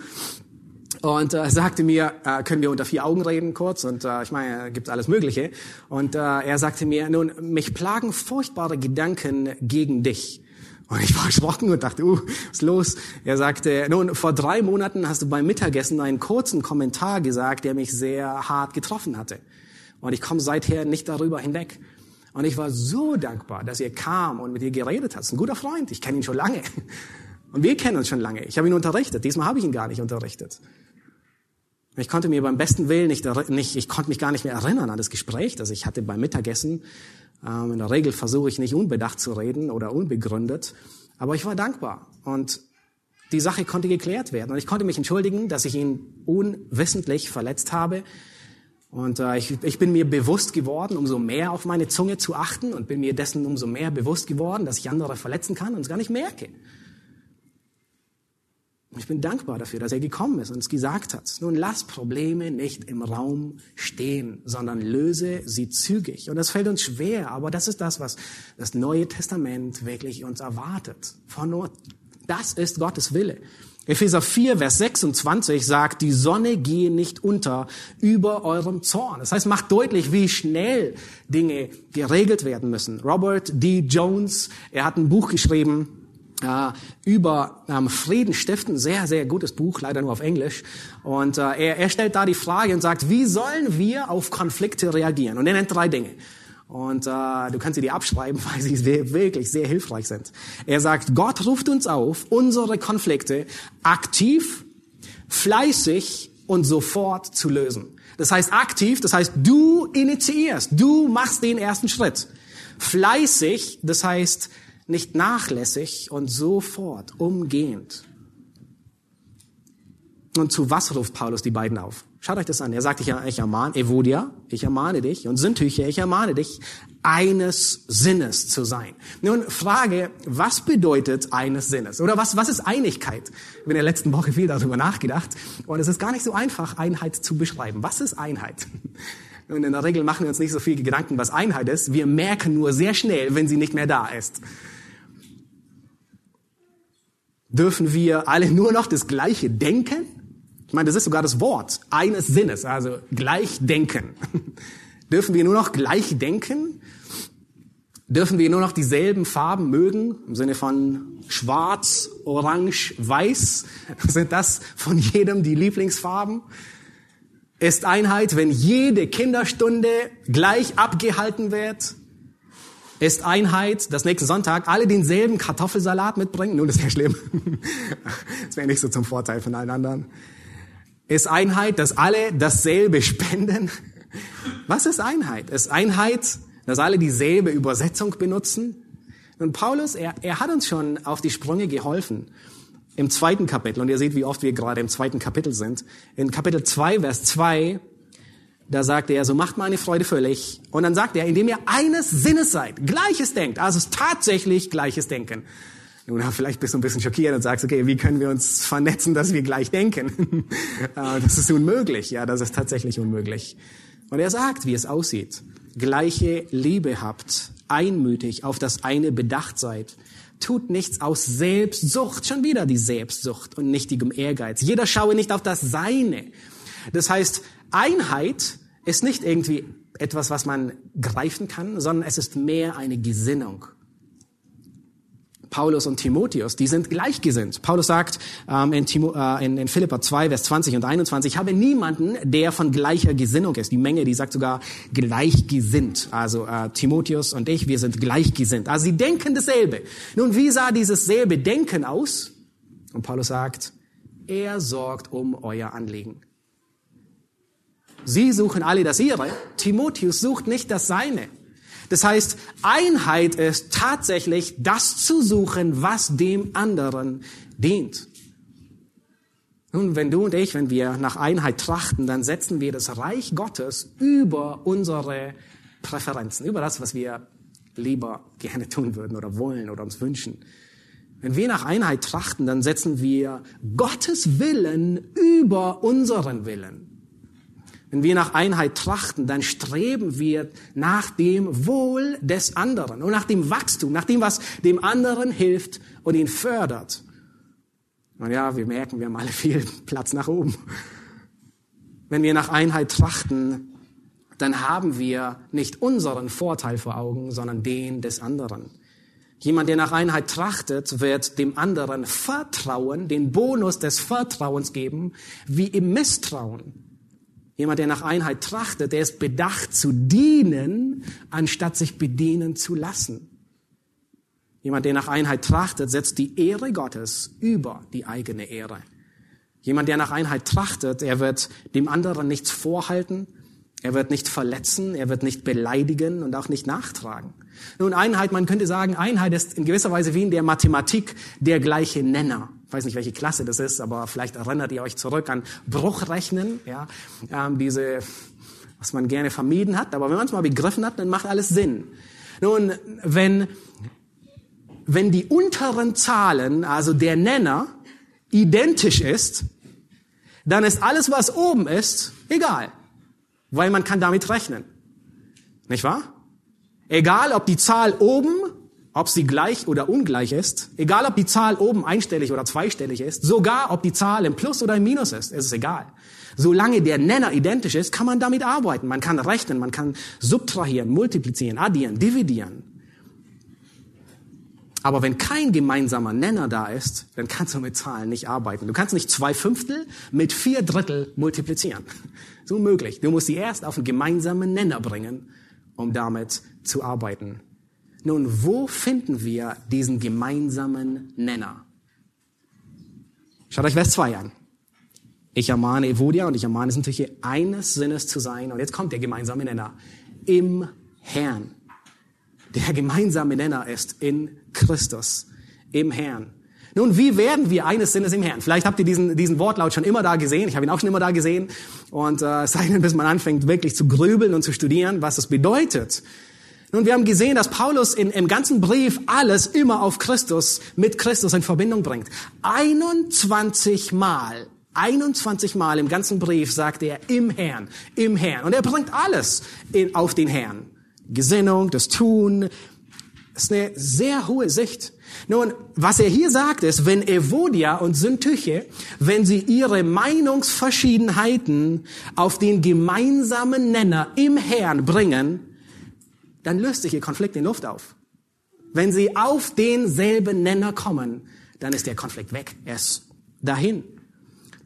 und äh, sagte mir, äh, können wir unter vier Augen reden kurz? Und äh, ich meine, gibt alles Mögliche. Und äh, er sagte mir, nun, mich plagen furchtbare Gedanken gegen dich. Und ich war erschrocken und dachte, uh, was ist los? Er sagte, nun, vor drei Monaten hast du beim Mittagessen einen kurzen Kommentar gesagt, der mich sehr hart getroffen hatte. Und ich komme seither nicht darüber hinweg. Und ich war so dankbar, dass ihr kam und mit ihr geredet habt. Ein guter Freund, ich kenne ihn schon lange. Und wir kennen uns schon lange. Ich habe ihn unterrichtet. Diesmal habe ich ihn gar nicht unterrichtet. Ich konnte mir beim besten Willen nicht, nicht, ich konnte mich gar nicht mehr erinnern an das Gespräch, das ich hatte beim Mittagessen. Ähm, in der Regel versuche ich nicht unbedacht zu reden oder unbegründet. Aber ich war dankbar. Und die Sache konnte geklärt werden. Und ich konnte mich entschuldigen, dass ich ihn unwissentlich verletzt habe. Und äh, ich, ich bin mir bewusst geworden, umso mehr auf meine Zunge zu achten und bin mir dessen umso mehr bewusst geworden, dass ich andere verletzen kann und es gar nicht merke. Und ich bin dankbar dafür, dass er gekommen ist und es gesagt hat. Nun lass Probleme nicht im Raum stehen, sondern löse sie zügig. Und das fällt uns schwer, aber das ist das, was das Neue Testament wirklich uns erwartet. Von nur, das ist Gottes Wille. Epheser 4, Vers 26 sagt, die Sonne gehe nicht unter über eurem Zorn. Das heißt, macht deutlich, wie schnell Dinge geregelt werden müssen. Robert D. Jones, er hat ein Buch geschrieben, äh, über ähm, Frieden stiften, sehr, sehr gutes Buch, leider nur auf Englisch. Und äh, er, er stellt da die Frage und sagt, wie sollen wir auf Konflikte reagieren? Und er nennt drei Dinge. Und äh, du kannst sie dir abschreiben, weil sie wirklich sehr hilfreich sind. Er sagt, Gott ruft uns auf, unsere Konflikte aktiv, fleißig und sofort zu lösen. Das heißt aktiv, das heißt du initiierst, du machst den ersten Schritt. Fleißig, das heißt nicht nachlässig und sofort, umgehend. Und zu was ruft Paulus die beiden auf? Schaut euch das an. Er sagt, ich, ich ermahne, Evodia, ich ermahne dich, und Sündtücher, ich ermahne dich, eines Sinnes zu sein. Nun, Frage, was bedeutet eines Sinnes? Oder was, was ist Einigkeit? Ich habe in der letzten Woche viel darüber nachgedacht, und es ist gar nicht so einfach, Einheit zu beschreiben. Was ist Einheit? Und in der Regel machen wir uns nicht so viel Gedanken, was Einheit ist. Wir merken nur sehr schnell, wenn sie nicht mehr da ist dürfen wir alle nur noch das Gleiche denken? Ich meine, das ist sogar das Wort eines Sinnes, also gleich denken. dürfen wir nur noch gleich denken? Dürfen wir nur noch dieselben Farben mögen? Im Sinne von schwarz, orange, weiß? Sind das von jedem die Lieblingsfarben? Ist Einheit, wenn jede Kinderstunde gleich abgehalten wird? Ist Einheit, dass nächsten Sonntag alle denselben Kartoffelsalat mitbringen. Nun, das wäre schlimm. Das wäre nicht so zum Vorteil von allen anderen. Ist Einheit, dass alle dasselbe spenden? Was ist Einheit? Ist Einheit, dass alle dieselbe Übersetzung benutzen? Und Paulus, er, er hat uns schon auf die Sprünge geholfen. Im zweiten Kapitel, und ihr seht, wie oft wir gerade im zweiten Kapitel sind. In Kapitel 2, Vers 2 da sagt er, so macht meine Freude völlig. Und dann sagt er, indem ihr eines Sinnes seid, Gleiches denkt, also es ist tatsächlich Gleiches Denken. Nun, vielleicht bist du ein bisschen schockiert und sagst, okay, wie können wir uns vernetzen, dass wir gleich denken? Äh, das ist unmöglich. Ja, das ist tatsächlich unmöglich. Und er sagt, wie es aussieht. Gleiche Liebe habt, einmütig auf das eine bedacht seid. Tut nichts aus Selbstsucht, schon wieder die Selbstsucht und nichtigem Ehrgeiz. Jeder schaue nicht auf das Seine. Das heißt, Einheit ist nicht irgendwie etwas, was man greifen kann, sondern es ist mehr eine Gesinnung. Paulus und Timotheus, die sind gleichgesinnt. Paulus sagt ähm, in, Timo, äh, in, in Philippa 2, Vers 20 und 21, ich habe niemanden, der von gleicher Gesinnung ist. Die Menge, die sagt sogar gleichgesinnt. Also äh, Timotheus und ich, wir sind gleichgesinnt. Also sie denken dasselbe. Nun, wie sah dieses selbe Denken aus? Und Paulus sagt, er sorgt um euer Anliegen. Sie suchen alle das ihre. Timotheus sucht nicht das seine. Das heißt, Einheit ist tatsächlich das zu suchen, was dem anderen dient. Nun, wenn du und ich, wenn wir nach Einheit trachten, dann setzen wir das Reich Gottes über unsere Präferenzen, über das, was wir lieber gerne tun würden oder wollen oder uns wünschen. Wenn wir nach Einheit trachten, dann setzen wir Gottes Willen über unseren Willen. Wenn wir nach Einheit trachten, dann streben wir nach dem Wohl des anderen und nach dem Wachstum, nach dem, was dem anderen hilft und ihn fördert. Und ja, wir merken, wir haben alle viel Platz nach oben. Wenn wir nach Einheit trachten, dann haben wir nicht unseren Vorteil vor Augen, sondern den des anderen. Jemand, der nach Einheit trachtet, wird dem anderen Vertrauen, den Bonus des Vertrauens geben, wie im Misstrauen. Jemand, der nach Einheit trachtet, der ist bedacht zu dienen, anstatt sich bedienen zu lassen. Jemand, der nach Einheit trachtet, setzt die Ehre Gottes über die eigene Ehre. Jemand, der nach Einheit trachtet, er wird dem anderen nichts vorhalten, er wird nicht verletzen, er wird nicht beleidigen und auch nicht nachtragen. Nun, Einheit, man könnte sagen, Einheit ist in gewisser Weise wie in der Mathematik der gleiche Nenner weiß nicht, welche Klasse das ist, aber vielleicht erinnert ihr euch zurück an Bruchrechnen, ja, ähm, diese, was man gerne vermieden hat, aber wenn man es mal begriffen hat, dann macht alles Sinn. Nun, wenn, wenn die unteren Zahlen, also der Nenner, identisch ist, dann ist alles, was oben ist, egal, weil man kann damit rechnen. Nicht wahr? Egal, ob die Zahl oben ob sie gleich oder ungleich ist, egal ob die Zahl oben einstellig oder zweistellig ist, sogar ob die Zahl im Plus oder im Minus ist, ist es egal. Solange der Nenner identisch ist, kann man damit arbeiten. Man kann rechnen, man kann subtrahieren, multiplizieren, addieren, dividieren. Aber wenn kein gemeinsamer Nenner da ist, dann kannst du mit Zahlen nicht arbeiten. Du kannst nicht zwei Fünftel mit vier Drittel multiplizieren. So möglich. Du musst sie erst auf einen gemeinsamen Nenner bringen, um damit zu arbeiten. Nun, wo finden wir diesen gemeinsamen Nenner? Schaut euch Vers 2 an. Ich ermahne Evodia und ich ermahne es natürlich eines Sinnes zu sein. Und jetzt kommt der gemeinsame Nenner. Im Herrn. Der gemeinsame Nenner ist in Christus. Im Herrn. Nun, wie werden wir eines Sinnes im Herrn? Vielleicht habt ihr diesen, diesen Wortlaut schon immer da gesehen. Ich habe ihn auch schon immer da gesehen. Und äh, es sei denn, bis man anfängt, wirklich zu grübeln und zu studieren, was es bedeutet. Nun, wir haben gesehen, dass Paulus in, im ganzen Brief alles immer auf Christus, mit Christus in Verbindung bringt. 21 Mal 21 Mal im ganzen Brief sagt er im Herrn, im Herrn. Und er bringt alles in, auf den Herrn. Gesinnung, das Tun. Das ist eine sehr hohe Sicht. Nun, was er hier sagt ist, wenn Evodia und Syntyche, wenn sie ihre Meinungsverschiedenheiten auf den gemeinsamen Nenner im Herrn bringen, dann löst sich ihr Konflikt in Luft auf. Wenn sie auf denselben Nenner kommen, dann ist der Konflikt weg. Er ist dahin.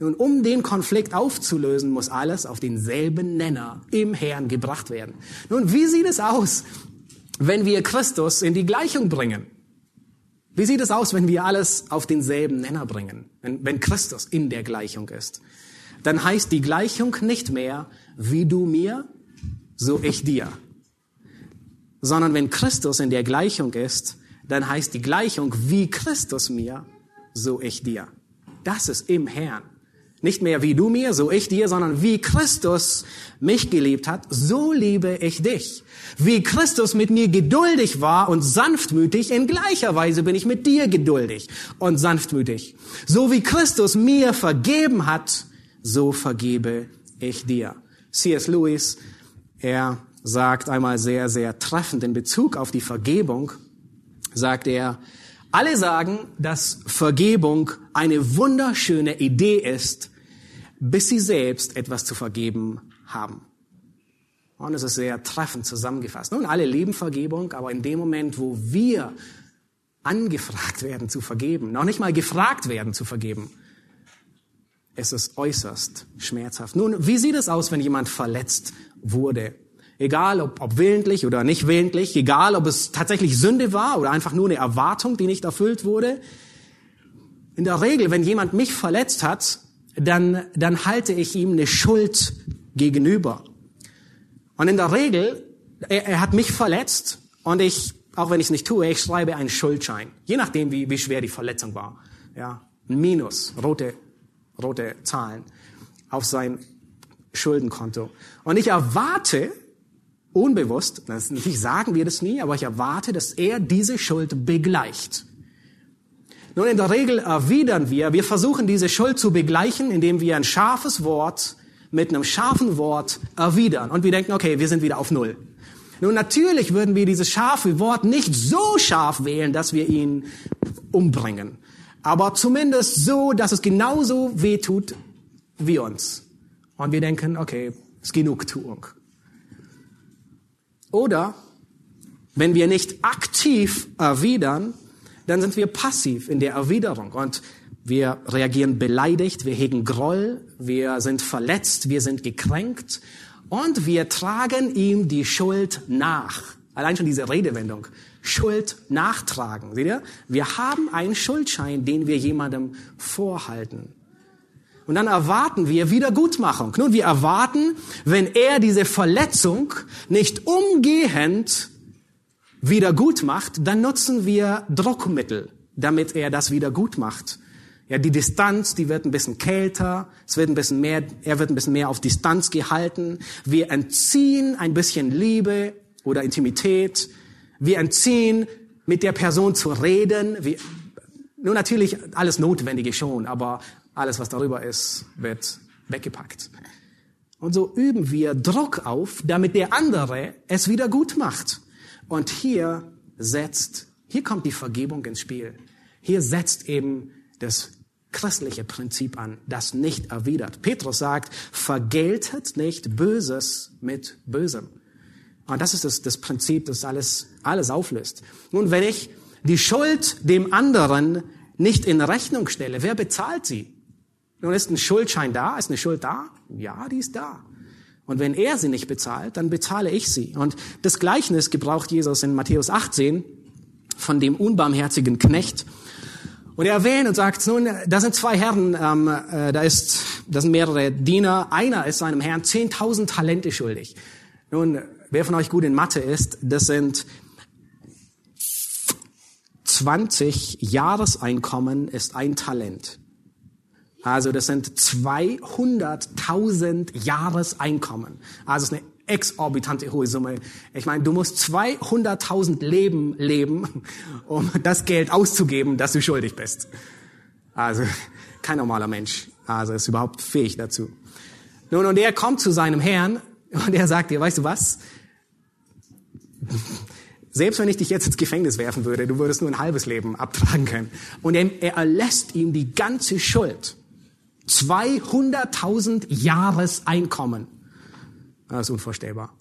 Nun, um den Konflikt aufzulösen, muss alles auf denselben Nenner im Herrn gebracht werden. Nun, wie sieht es aus, wenn wir Christus in die Gleichung bringen? Wie sieht es aus, wenn wir alles auf denselben Nenner bringen? Wenn, wenn Christus in der Gleichung ist? Dann heißt die Gleichung nicht mehr, wie du mir, so ich dir sondern wenn Christus in der Gleichung ist, dann heißt die Gleichung, wie Christus mir, so ich dir. Das ist im Herrn. Nicht mehr wie du mir, so ich dir, sondern wie Christus mich geliebt hat, so liebe ich dich. Wie Christus mit mir geduldig war und sanftmütig, in gleicher Weise bin ich mit dir geduldig und sanftmütig. So wie Christus mir vergeben hat, so vergebe ich dir. C.S. Lewis, er sagt einmal sehr, sehr treffend in Bezug auf die Vergebung, sagt er, alle sagen, dass Vergebung eine wunderschöne Idee ist, bis sie selbst etwas zu vergeben haben. Und es ist sehr treffend zusammengefasst. Nun, alle lieben Vergebung, aber in dem Moment, wo wir angefragt werden zu vergeben, noch nicht mal gefragt werden zu vergeben, ist es äußerst schmerzhaft. Nun, wie sieht es aus, wenn jemand verletzt wurde? Egal, ob, ob willentlich oder nicht willentlich, egal, ob es tatsächlich Sünde war oder einfach nur eine Erwartung, die nicht erfüllt wurde. In der Regel, wenn jemand mich verletzt hat, dann, dann halte ich ihm eine Schuld gegenüber. Und in der Regel, er, er hat mich verletzt und ich, auch wenn ich es nicht tue, ich schreibe einen Schuldschein. Je nachdem, wie, wie schwer die Verletzung war. Ja, Minus, rote, rote Zahlen auf sein Schuldenkonto. Und ich erwarte, unbewusst, natürlich sagen wir das nie, aber ich erwarte, dass er diese Schuld begleicht. Nun, in der Regel erwidern wir, wir versuchen diese Schuld zu begleichen, indem wir ein scharfes Wort mit einem scharfen Wort erwidern. Und wir denken, okay, wir sind wieder auf Null. Nun, natürlich würden wir dieses scharfe Wort nicht so scharf wählen, dass wir ihn umbringen. Aber zumindest so, dass es genauso weh tut wie uns. Und wir denken, okay, ist Genugtuung. Oder wenn wir nicht aktiv erwidern, dann sind wir passiv in der Erwiderung und wir reagieren beleidigt, wir hegen Groll, wir sind verletzt, wir sind gekränkt und wir tragen ihm die Schuld nach. Allein schon diese Redewendung. Schuld nachtragen. Seht ihr? Wir haben einen Schuldschein, den wir jemandem vorhalten. Und dann erwarten wir Wiedergutmachung. Nun, wir erwarten, wenn er diese Verletzung nicht umgehend wieder gut macht, dann nutzen wir Druckmittel, damit er das wieder gut macht. Ja, die Distanz, die wird ein bisschen kälter, es wird ein bisschen mehr, er wird ein bisschen mehr auf Distanz gehalten. Wir entziehen ein bisschen Liebe oder Intimität. Wir entziehen mit der Person zu reden. Wir, nur natürlich alles Notwendige schon, aber alles, was darüber ist, wird weggepackt. Und so üben wir Druck auf, damit der andere es wieder gut macht. Und hier setzt, hier kommt die Vergebung ins Spiel. Hier setzt eben das christliche Prinzip an, das nicht erwidert. Petrus sagt, vergeltet nicht Böses mit Bösem. Und das ist das, das Prinzip, das alles, alles auflöst. Nun, wenn ich die Schuld dem anderen nicht in Rechnung stelle, wer bezahlt sie? Nun ist ein Schuldschein da, ist eine Schuld da? Ja, die ist da. Und wenn er sie nicht bezahlt, dann bezahle ich sie. Und das Gleichnis gebraucht Jesus in Matthäus 18 von dem unbarmherzigen Knecht. Und er erwähnt und sagt, nun, da sind zwei Herren, ähm, äh, da ist, da sind mehrere Diener. Einer ist seinem Herrn 10.000 Talente schuldig. Nun, wer von euch gut in Mathe ist, das sind 20 Jahreseinkommen ist ein Talent. Also das sind 200.000 Jahreseinkommen. Also es ist eine exorbitante hohe Summe. Ich meine, du musst 200.000 Leben leben, um das Geld auszugeben, das du schuldig bist. Also kein normaler Mensch. Also ist überhaupt fähig dazu. Nun, und er kommt zu seinem Herrn und er sagt dir, weißt du was? Selbst wenn ich dich jetzt ins Gefängnis werfen würde, du würdest nur ein halbes Leben abtragen können. Und er, er erlässt ihm die ganze Schuld. 200.000 Jahreseinkommen. Das ist unvorstellbar.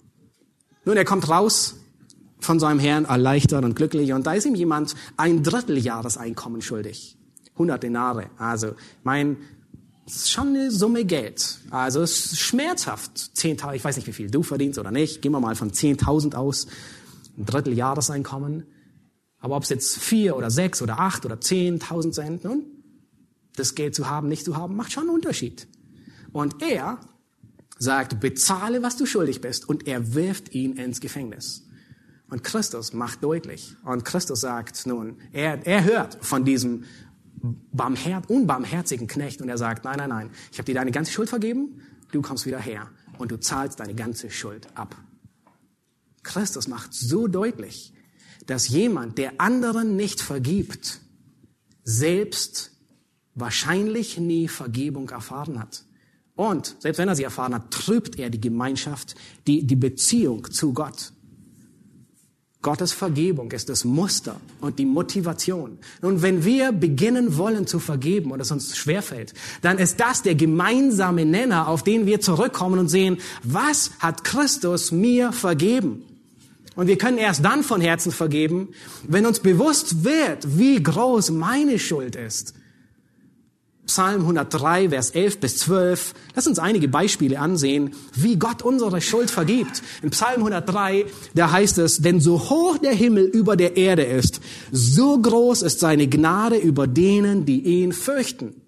Nun, er kommt raus von seinem Herrn erleichtert und glücklich und da ist ihm jemand ein Drittel Jahreseinkommen schuldig. 100 Denare. Also, mein, ist schon eine Summe Geld. Also, es ist schmerzhaft. 10.000, ich weiß nicht, wie viel du verdienst oder nicht. Gehen wir mal von 10.000 aus. Ein Drittel Jahreseinkommen. Aber ob es jetzt vier oder sechs oder acht oder 10.000 sind, nun, das Geld zu haben, nicht zu haben, macht schon einen Unterschied. Und er sagt, bezahle, was du schuldig bist. Und er wirft ihn ins Gefängnis. Und Christus macht deutlich. Und Christus sagt nun, er, er hört von diesem barmher unbarmherzigen Knecht und er sagt, nein, nein, nein, ich habe dir deine ganze Schuld vergeben, du kommst wieder her und du zahlst deine ganze Schuld ab. Christus macht so deutlich, dass jemand, der anderen nicht vergibt, selbst wahrscheinlich nie Vergebung erfahren hat. Und selbst wenn er sie erfahren hat, trübt er die Gemeinschaft, die, die Beziehung zu Gott. Gottes Vergebung ist das Muster und die Motivation. Und wenn wir beginnen wollen zu vergeben und es uns schwerfällt, dann ist das der gemeinsame Nenner, auf den wir zurückkommen und sehen, was hat Christus mir vergeben? Und wir können erst dann von Herzen vergeben, wenn uns bewusst wird, wie groß meine Schuld ist Psalm 103, Vers 11 bis 12. Lass uns einige Beispiele ansehen, wie Gott unsere Schuld vergibt. In Psalm 103, da heißt es, denn so hoch der Himmel über der Erde ist, so groß ist seine Gnade über denen, die ihn fürchten.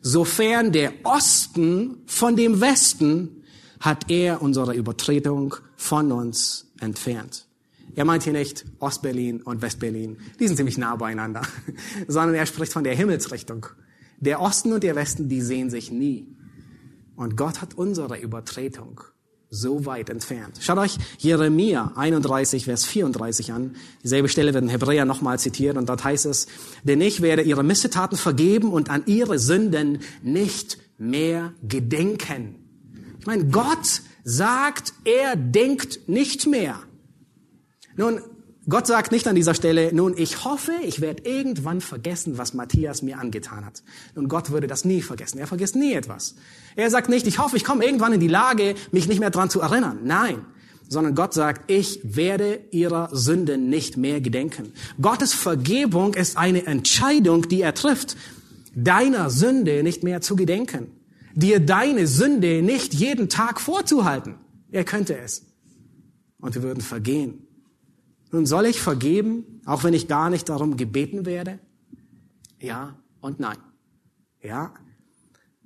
Sofern der Osten von dem Westen hat er unsere Übertretung von uns entfernt. Er meint hier nicht Ostberlin und Westberlin, die sind ziemlich nah beieinander, sondern er spricht von der Himmelsrichtung. Der Osten und der Westen, die sehen sich nie. Und Gott hat unsere Übertretung so weit entfernt. Schaut euch Jeremia 31, Vers 34 an. Dieselbe Stelle wird in Hebräer nochmal zitiert und dort heißt es, denn ich werde ihre Missetaten vergeben und an ihre Sünden nicht mehr gedenken. Ich meine, Gott sagt, er denkt nicht mehr. Nun, Gott sagt nicht an dieser Stelle, nun, ich hoffe, ich werde irgendwann vergessen, was Matthias mir angetan hat. Und Gott würde das nie vergessen. Er vergisst nie etwas. Er sagt nicht, ich hoffe, ich komme irgendwann in die Lage, mich nicht mehr dran zu erinnern. Nein. Sondern Gott sagt, ich werde ihrer Sünde nicht mehr gedenken. Gottes Vergebung ist eine Entscheidung, die er trifft, deiner Sünde nicht mehr zu gedenken. Dir deine Sünde nicht jeden Tag vorzuhalten. Er könnte es. Und wir würden vergehen nun soll ich vergeben, auch wenn ich gar nicht darum gebeten werde? Ja und nein. Ja.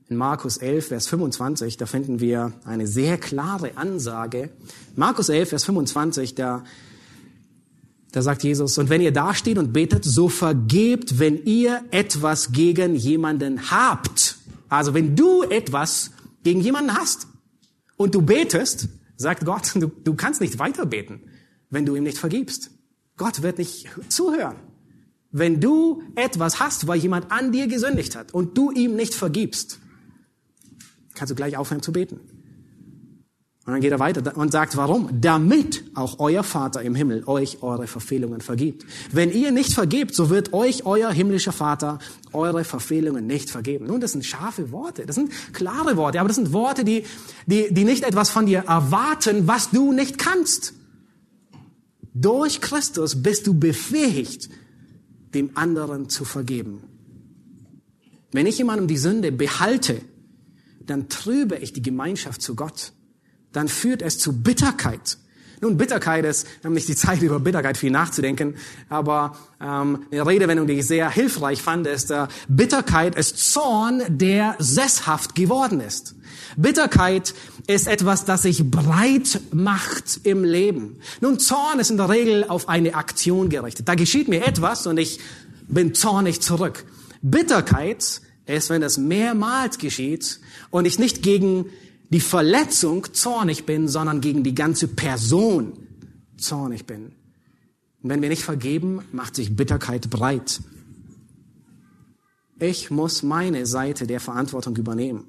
In Markus 11, Vers 25, da finden wir eine sehr klare Ansage. Markus 11, Vers 25, da, da sagt Jesus, und wenn ihr dasteht und betet, so vergebt, wenn ihr etwas gegen jemanden habt. Also wenn du etwas gegen jemanden hast und du betest, sagt Gott, du, du kannst nicht weiter beten wenn du ihm nicht vergibst. Gott wird nicht zuhören. Wenn du etwas hast, weil jemand an dir gesündigt hat und du ihm nicht vergibst, kannst du gleich aufhören zu beten. Und dann geht er weiter und sagt, warum? Damit auch euer Vater im Himmel euch eure Verfehlungen vergibt. Wenn ihr nicht vergebt, so wird euch euer himmlischer Vater eure Verfehlungen nicht vergeben. Nun, das sind scharfe Worte, das sind klare Worte, aber das sind Worte, die, die, die nicht etwas von dir erwarten, was du nicht kannst. Durch Christus bist du befähigt, dem anderen zu vergeben. Wenn ich jemandem die Sünde behalte, dann trübe ich die Gemeinschaft zu Gott. Dann führt es zu Bitterkeit. Nun, Bitterkeit ist, wir haben nicht die Zeit, über Bitterkeit viel nachzudenken, aber ähm, eine Redewendung, die ich sehr hilfreich fand, ist, äh, Bitterkeit ist Zorn, der sesshaft geworden ist. Bitterkeit ist etwas, das sich breit macht im Leben. Nun, Zorn ist in der Regel auf eine Aktion gerichtet. Da geschieht mir etwas und ich bin zornig zurück. Bitterkeit ist, wenn es mehrmals geschieht und ich nicht gegen die Verletzung zornig bin, sondern gegen die ganze Person zornig bin. Und wenn wir nicht vergeben, macht sich Bitterkeit breit. Ich muss meine Seite der Verantwortung übernehmen.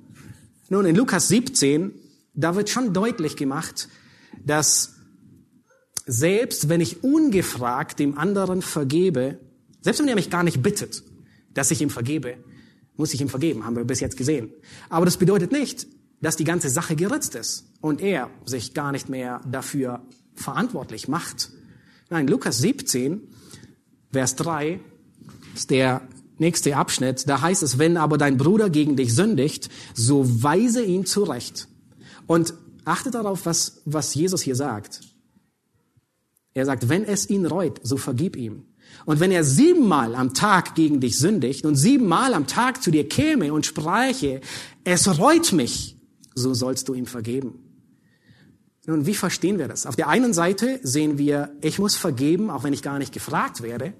Nun, in Lukas 17, da wird schon deutlich gemacht, dass selbst wenn ich ungefragt dem anderen vergebe, selbst wenn er mich gar nicht bittet, dass ich ihm vergebe, muss ich ihm vergeben, haben wir bis jetzt gesehen. Aber das bedeutet nicht, dass die ganze Sache geritzt ist und er sich gar nicht mehr dafür verantwortlich macht. Nein, Lukas 17, Vers 3 ist der nächste Abschnitt, da heißt es, wenn aber dein Bruder gegen dich sündigt, so weise ihn zurecht. Und achte darauf, was, was Jesus hier sagt. Er sagt, wenn es ihn reut, so vergib ihm. Und wenn er siebenmal am Tag gegen dich sündigt und siebenmal am Tag zu dir käme und spräche, es reut mich, so sollst du ihm vergeben. Nun, wie verstehen wir das? Auf der einen Seite sehen wir, ich muss vergeben, auch wenn ich gar nicht gefragt werde.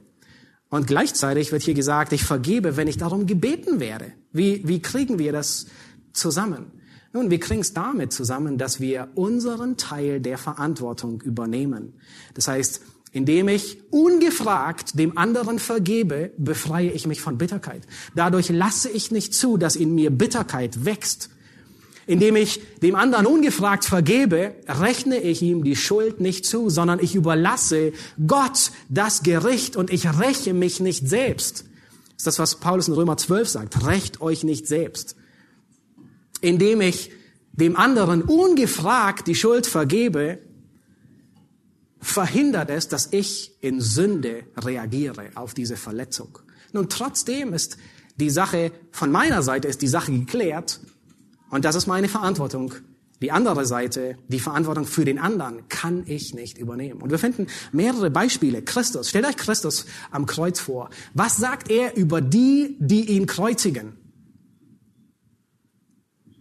Und gleichzeitig wird hier gesagt, ich vergebe, wenn ich darum gebeten werde. Wie, wie kriegen wir das zusammen? Nun, wir kriegen es damit zusammen, dass wir unseren Teil der Verantwortung übernehmen. Das heißt, indem ich ungefragt dem anderen vergebe, befreie ich mich von Bitterkeit. Dadurch lasse ich nicht zu, dass in mir Bitterkeit wächst. Indem ich dem anderen ungefragt vergebe, rechne ich ihm die Schuld nicht zu, sondern ich überlasse Gott das Gericht und ich räche mich nicht selbst. Das ist das, was Paulus in Römer 12 sagt. Recht euch nicht selbst. Indem ich dem anderen ungefragt die Schuld vergebe, verhindert es, dass ich in Sünde reagiere auf diese Verletzung. Nun, trotzdem ist die Sache, von meiner Seite ist die Sache geklärt und das ist meine Verantwortung. Die andere Seite, die Verantwortung für den anderen, kann ich nicht übernehmen. Und wir finden mehrere Beispiele. Christus, stellt euch Christus am Kreuz vor. Was sagt er über die, die ihn kreuzigen?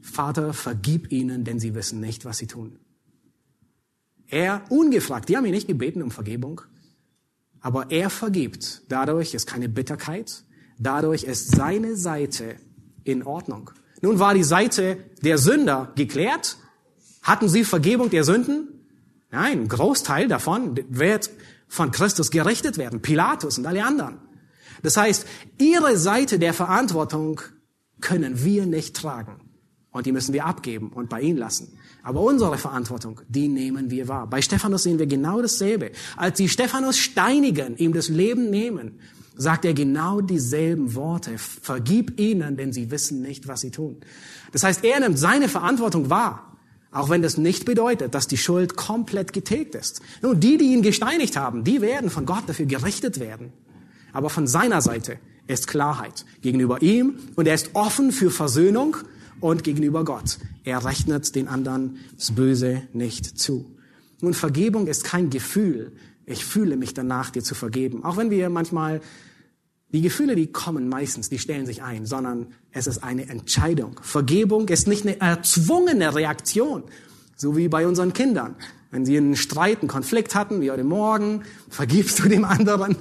Vater, vergib ihnen, denn sie wissen nicht, was sie tun. Er ungefragt, die haben ihn nicht gebeten um Vergebung, aber er vergibt. Dadurch ist keine Bitterkeit, dadurch ist seine Seite in Ordnung. Nun war die Seite der Sünder geklärt. Hatten sie Vergebung der Sünden? Nein, ein Großteil davon wird von Christus gerichtet werden. Pilatus und alle anderen. Das heißt, ihre Seite der Verantwortung können wir nicht tragen. Und die müssen wir abgeben und bei ihnen lassen. Aber unsere Verantwortung, die nehmen wir wahr. Bei Stephanus sehen wir genau dasselbe. Als die Stephanus steinigen, ihm das Leben nehmen, sagt er genau dieselben Worte. Vergib ihnen, denn sie wissen nicht, was sie tun. Das heißt, er nimmt seine Verantwortung wahr, auch wenn das nicht bedeutet, dass die Schuld komplett getilgt ist. Nun, die, die ihn gesteinigt haben, die werden von Gott dafür gerichtet werden. Aber von seiner Seite ist Klarheit gegenüber ihm und er ist offen für Versöhnung und gegenüber Gott. Er rechnet den anderen das Böse nicht zu. Nun, Vergebung ist kein Gefühl, ich fühle mich danach, dir zu vergeben. Auch wenn wir manchmal, die Gefühle, die kommen meistens, die stellen sich ein, sondern es ist eine Entscheidung. Vergebung ist nicht eine erzwungene Reaktion, so wie bei unseren Kindern. Wenn sie einen Streit, einen Konflikt hatten, wie heute Morgen, vergibst du dem anderen.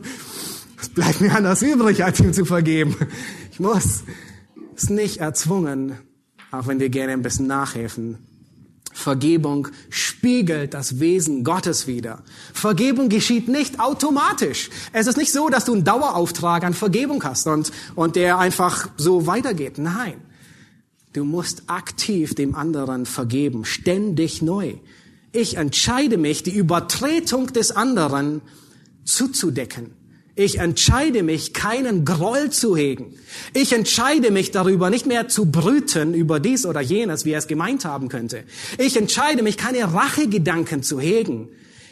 Es bleibt mir anders übrig, als ihm zu vergeben. Ich muss. Es ist nicht erzwungen, auch wenn wir gerne ein bisschen nachhelfen. Vergebung spiegelt das Wesen Gottes wider. Vergebung geschieht nicht automatisch. Es ist nicht so, dass du einen Dauerauftrag an Vergebung hast und, und der einfach so weitergeht. Nein. Du musst aktiv dem anderen vergeben, ständig neu. Ich entscheide mich, die Übertretung des anderen zuzudecken. Ich entscheide mich, keinen Groll zu hegen. Ich entscheide mich darüber, nicht mehr zu brüten über dies oder jenes, wie er es gemeint haben könnte. Ich entscheide mich, keine Rachegedanken zu hegen.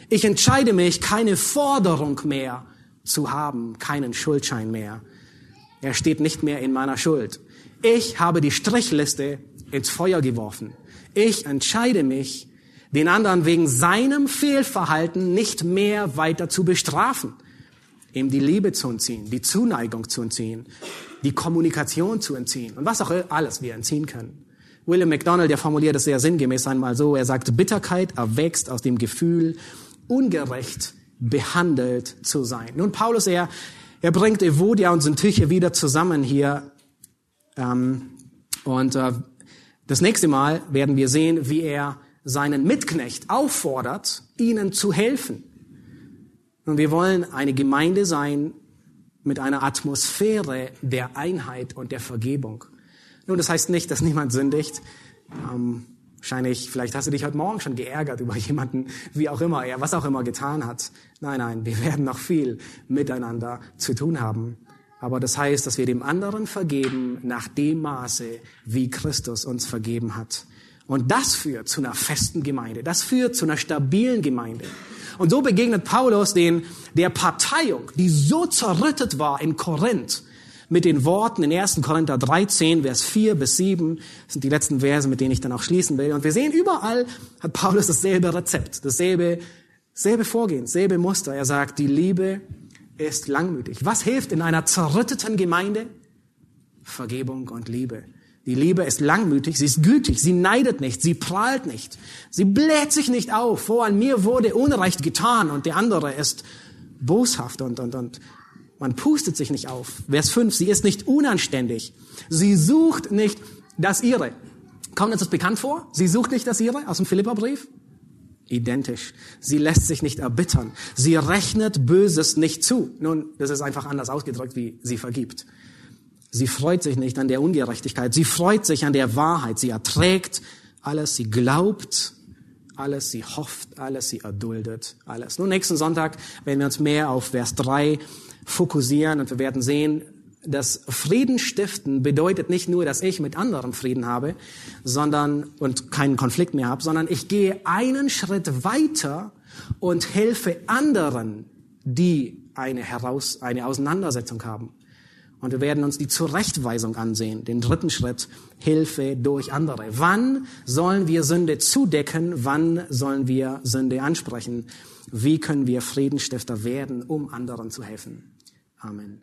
Ich entscheide mich, keine Forderung mehr zu haben, keinen Schuldschein mehr. Er steht nicht mehr in meiner Schuld. Ich habe die Strichliste ins Feuer geworfen. Ich entscheide mich, den anderen wegen seinem Fehlverhalten nicht mehr weiter zu bestrafen ihm die Liebe zu entziehen, die Zuneigung zu entziehen, die Kommunikation zu entziehen und was auch alles wir entziehen können. William MacDonald, der formuliert es sehr sinngemäß einmal so, er sagt, Bitterkeit erwächst aus dem Gefühl, ungerecht behandelt zu sein. Nun, Paulus, er, er bringt Evodia und Syntyche wieder zusammen hier. Ähm, und äh, das nächste Mal werden wir sehen, wie er seinen Mitknecht auffordert, ihnen zu helfen. Und wir wollen eine Gemeinde sein mit einer Atmosphäre der Einheit und der Vergebung. Nun, das heißt nicht, dass niemand sündigt. Ähm, wahrscheinlich, vielleicht hast du dich heute Morgen schon geärgert über jemanden, wie auch immer er, was auch immer getan hat. Nein, nein, wir werden noch viel miteinander zu tun haben. Aber das heißt, dass wir dem anderen vergeben nach dem Maße, wie Christus uns vergeben hat. Und das führt zu einer festen Gemeinde. Das führt zu einer stabilen Gemeinde. Und so begegnet Paulus den, der Parteiung, die so zerrüttet war in Korinth, mit den Worten in 1. Korinther 13, Vers 4 bis 7, das sind die letzten Verse, mit denen ich dann auch schließen will. Und wir sehen überall hat Paulus dasselbe Rezept, dasselbe, dasselbe Vorgehen, dasselbe Muster. Er sagt, die Liebe ist langmütig. Was hilft in einer zerrütteten Gemeinde? Vergebung und Liebe. Die Liebe ist langmütig, sie ist gütig, sie neidet nicht, sie prahlt nicht, sie bläht sich nicht auf. Vor an mir wurde Unrecht getan und der andere ist boshaft und, und, und man pustet sich nicht auf. Vers 5, sie ist nicht unanständig. Sie sucht nicht das ihre. Kommt uns das bekannt vor? Sie sucht nicht das ihre aus dem Philipperbrief? Identisch. Sie lässt sich nicht erbittern. Sie rechnet Böses nicht zu. Nun, das ist einfach anders ausgedrückt, wie sie vergibt. Sie freut sich nicht an der Ungerechtigkeit. Sie freut sich an der Wahrheit. Sie erträgt alles sie glaubt, alles sie hofft, alles sie erduldet, alles. Nun, nächsten Sonntag werden wir uns mehr auf Vers 3 fokussieren und wir werden sehen, dass Frieden stiften bedeutet nicht nur, dass ich mit anderen Frieden habe, sondern und keinen Konflikt mehr habe, sondern ich gehe einen Schritt weiter und helfe anderen, die eine heraus eine Auseinandersetzung haben. Und wir werden uns die Zurechtweisung ansehen, den dritten Schritt, Hilfe durch andere. Wann sollen wir Sünde zudecken? Wann sollen wir Sünde ansprechen? Wie können wir Friedenstifter werden, um anderen zu helfen? Amen.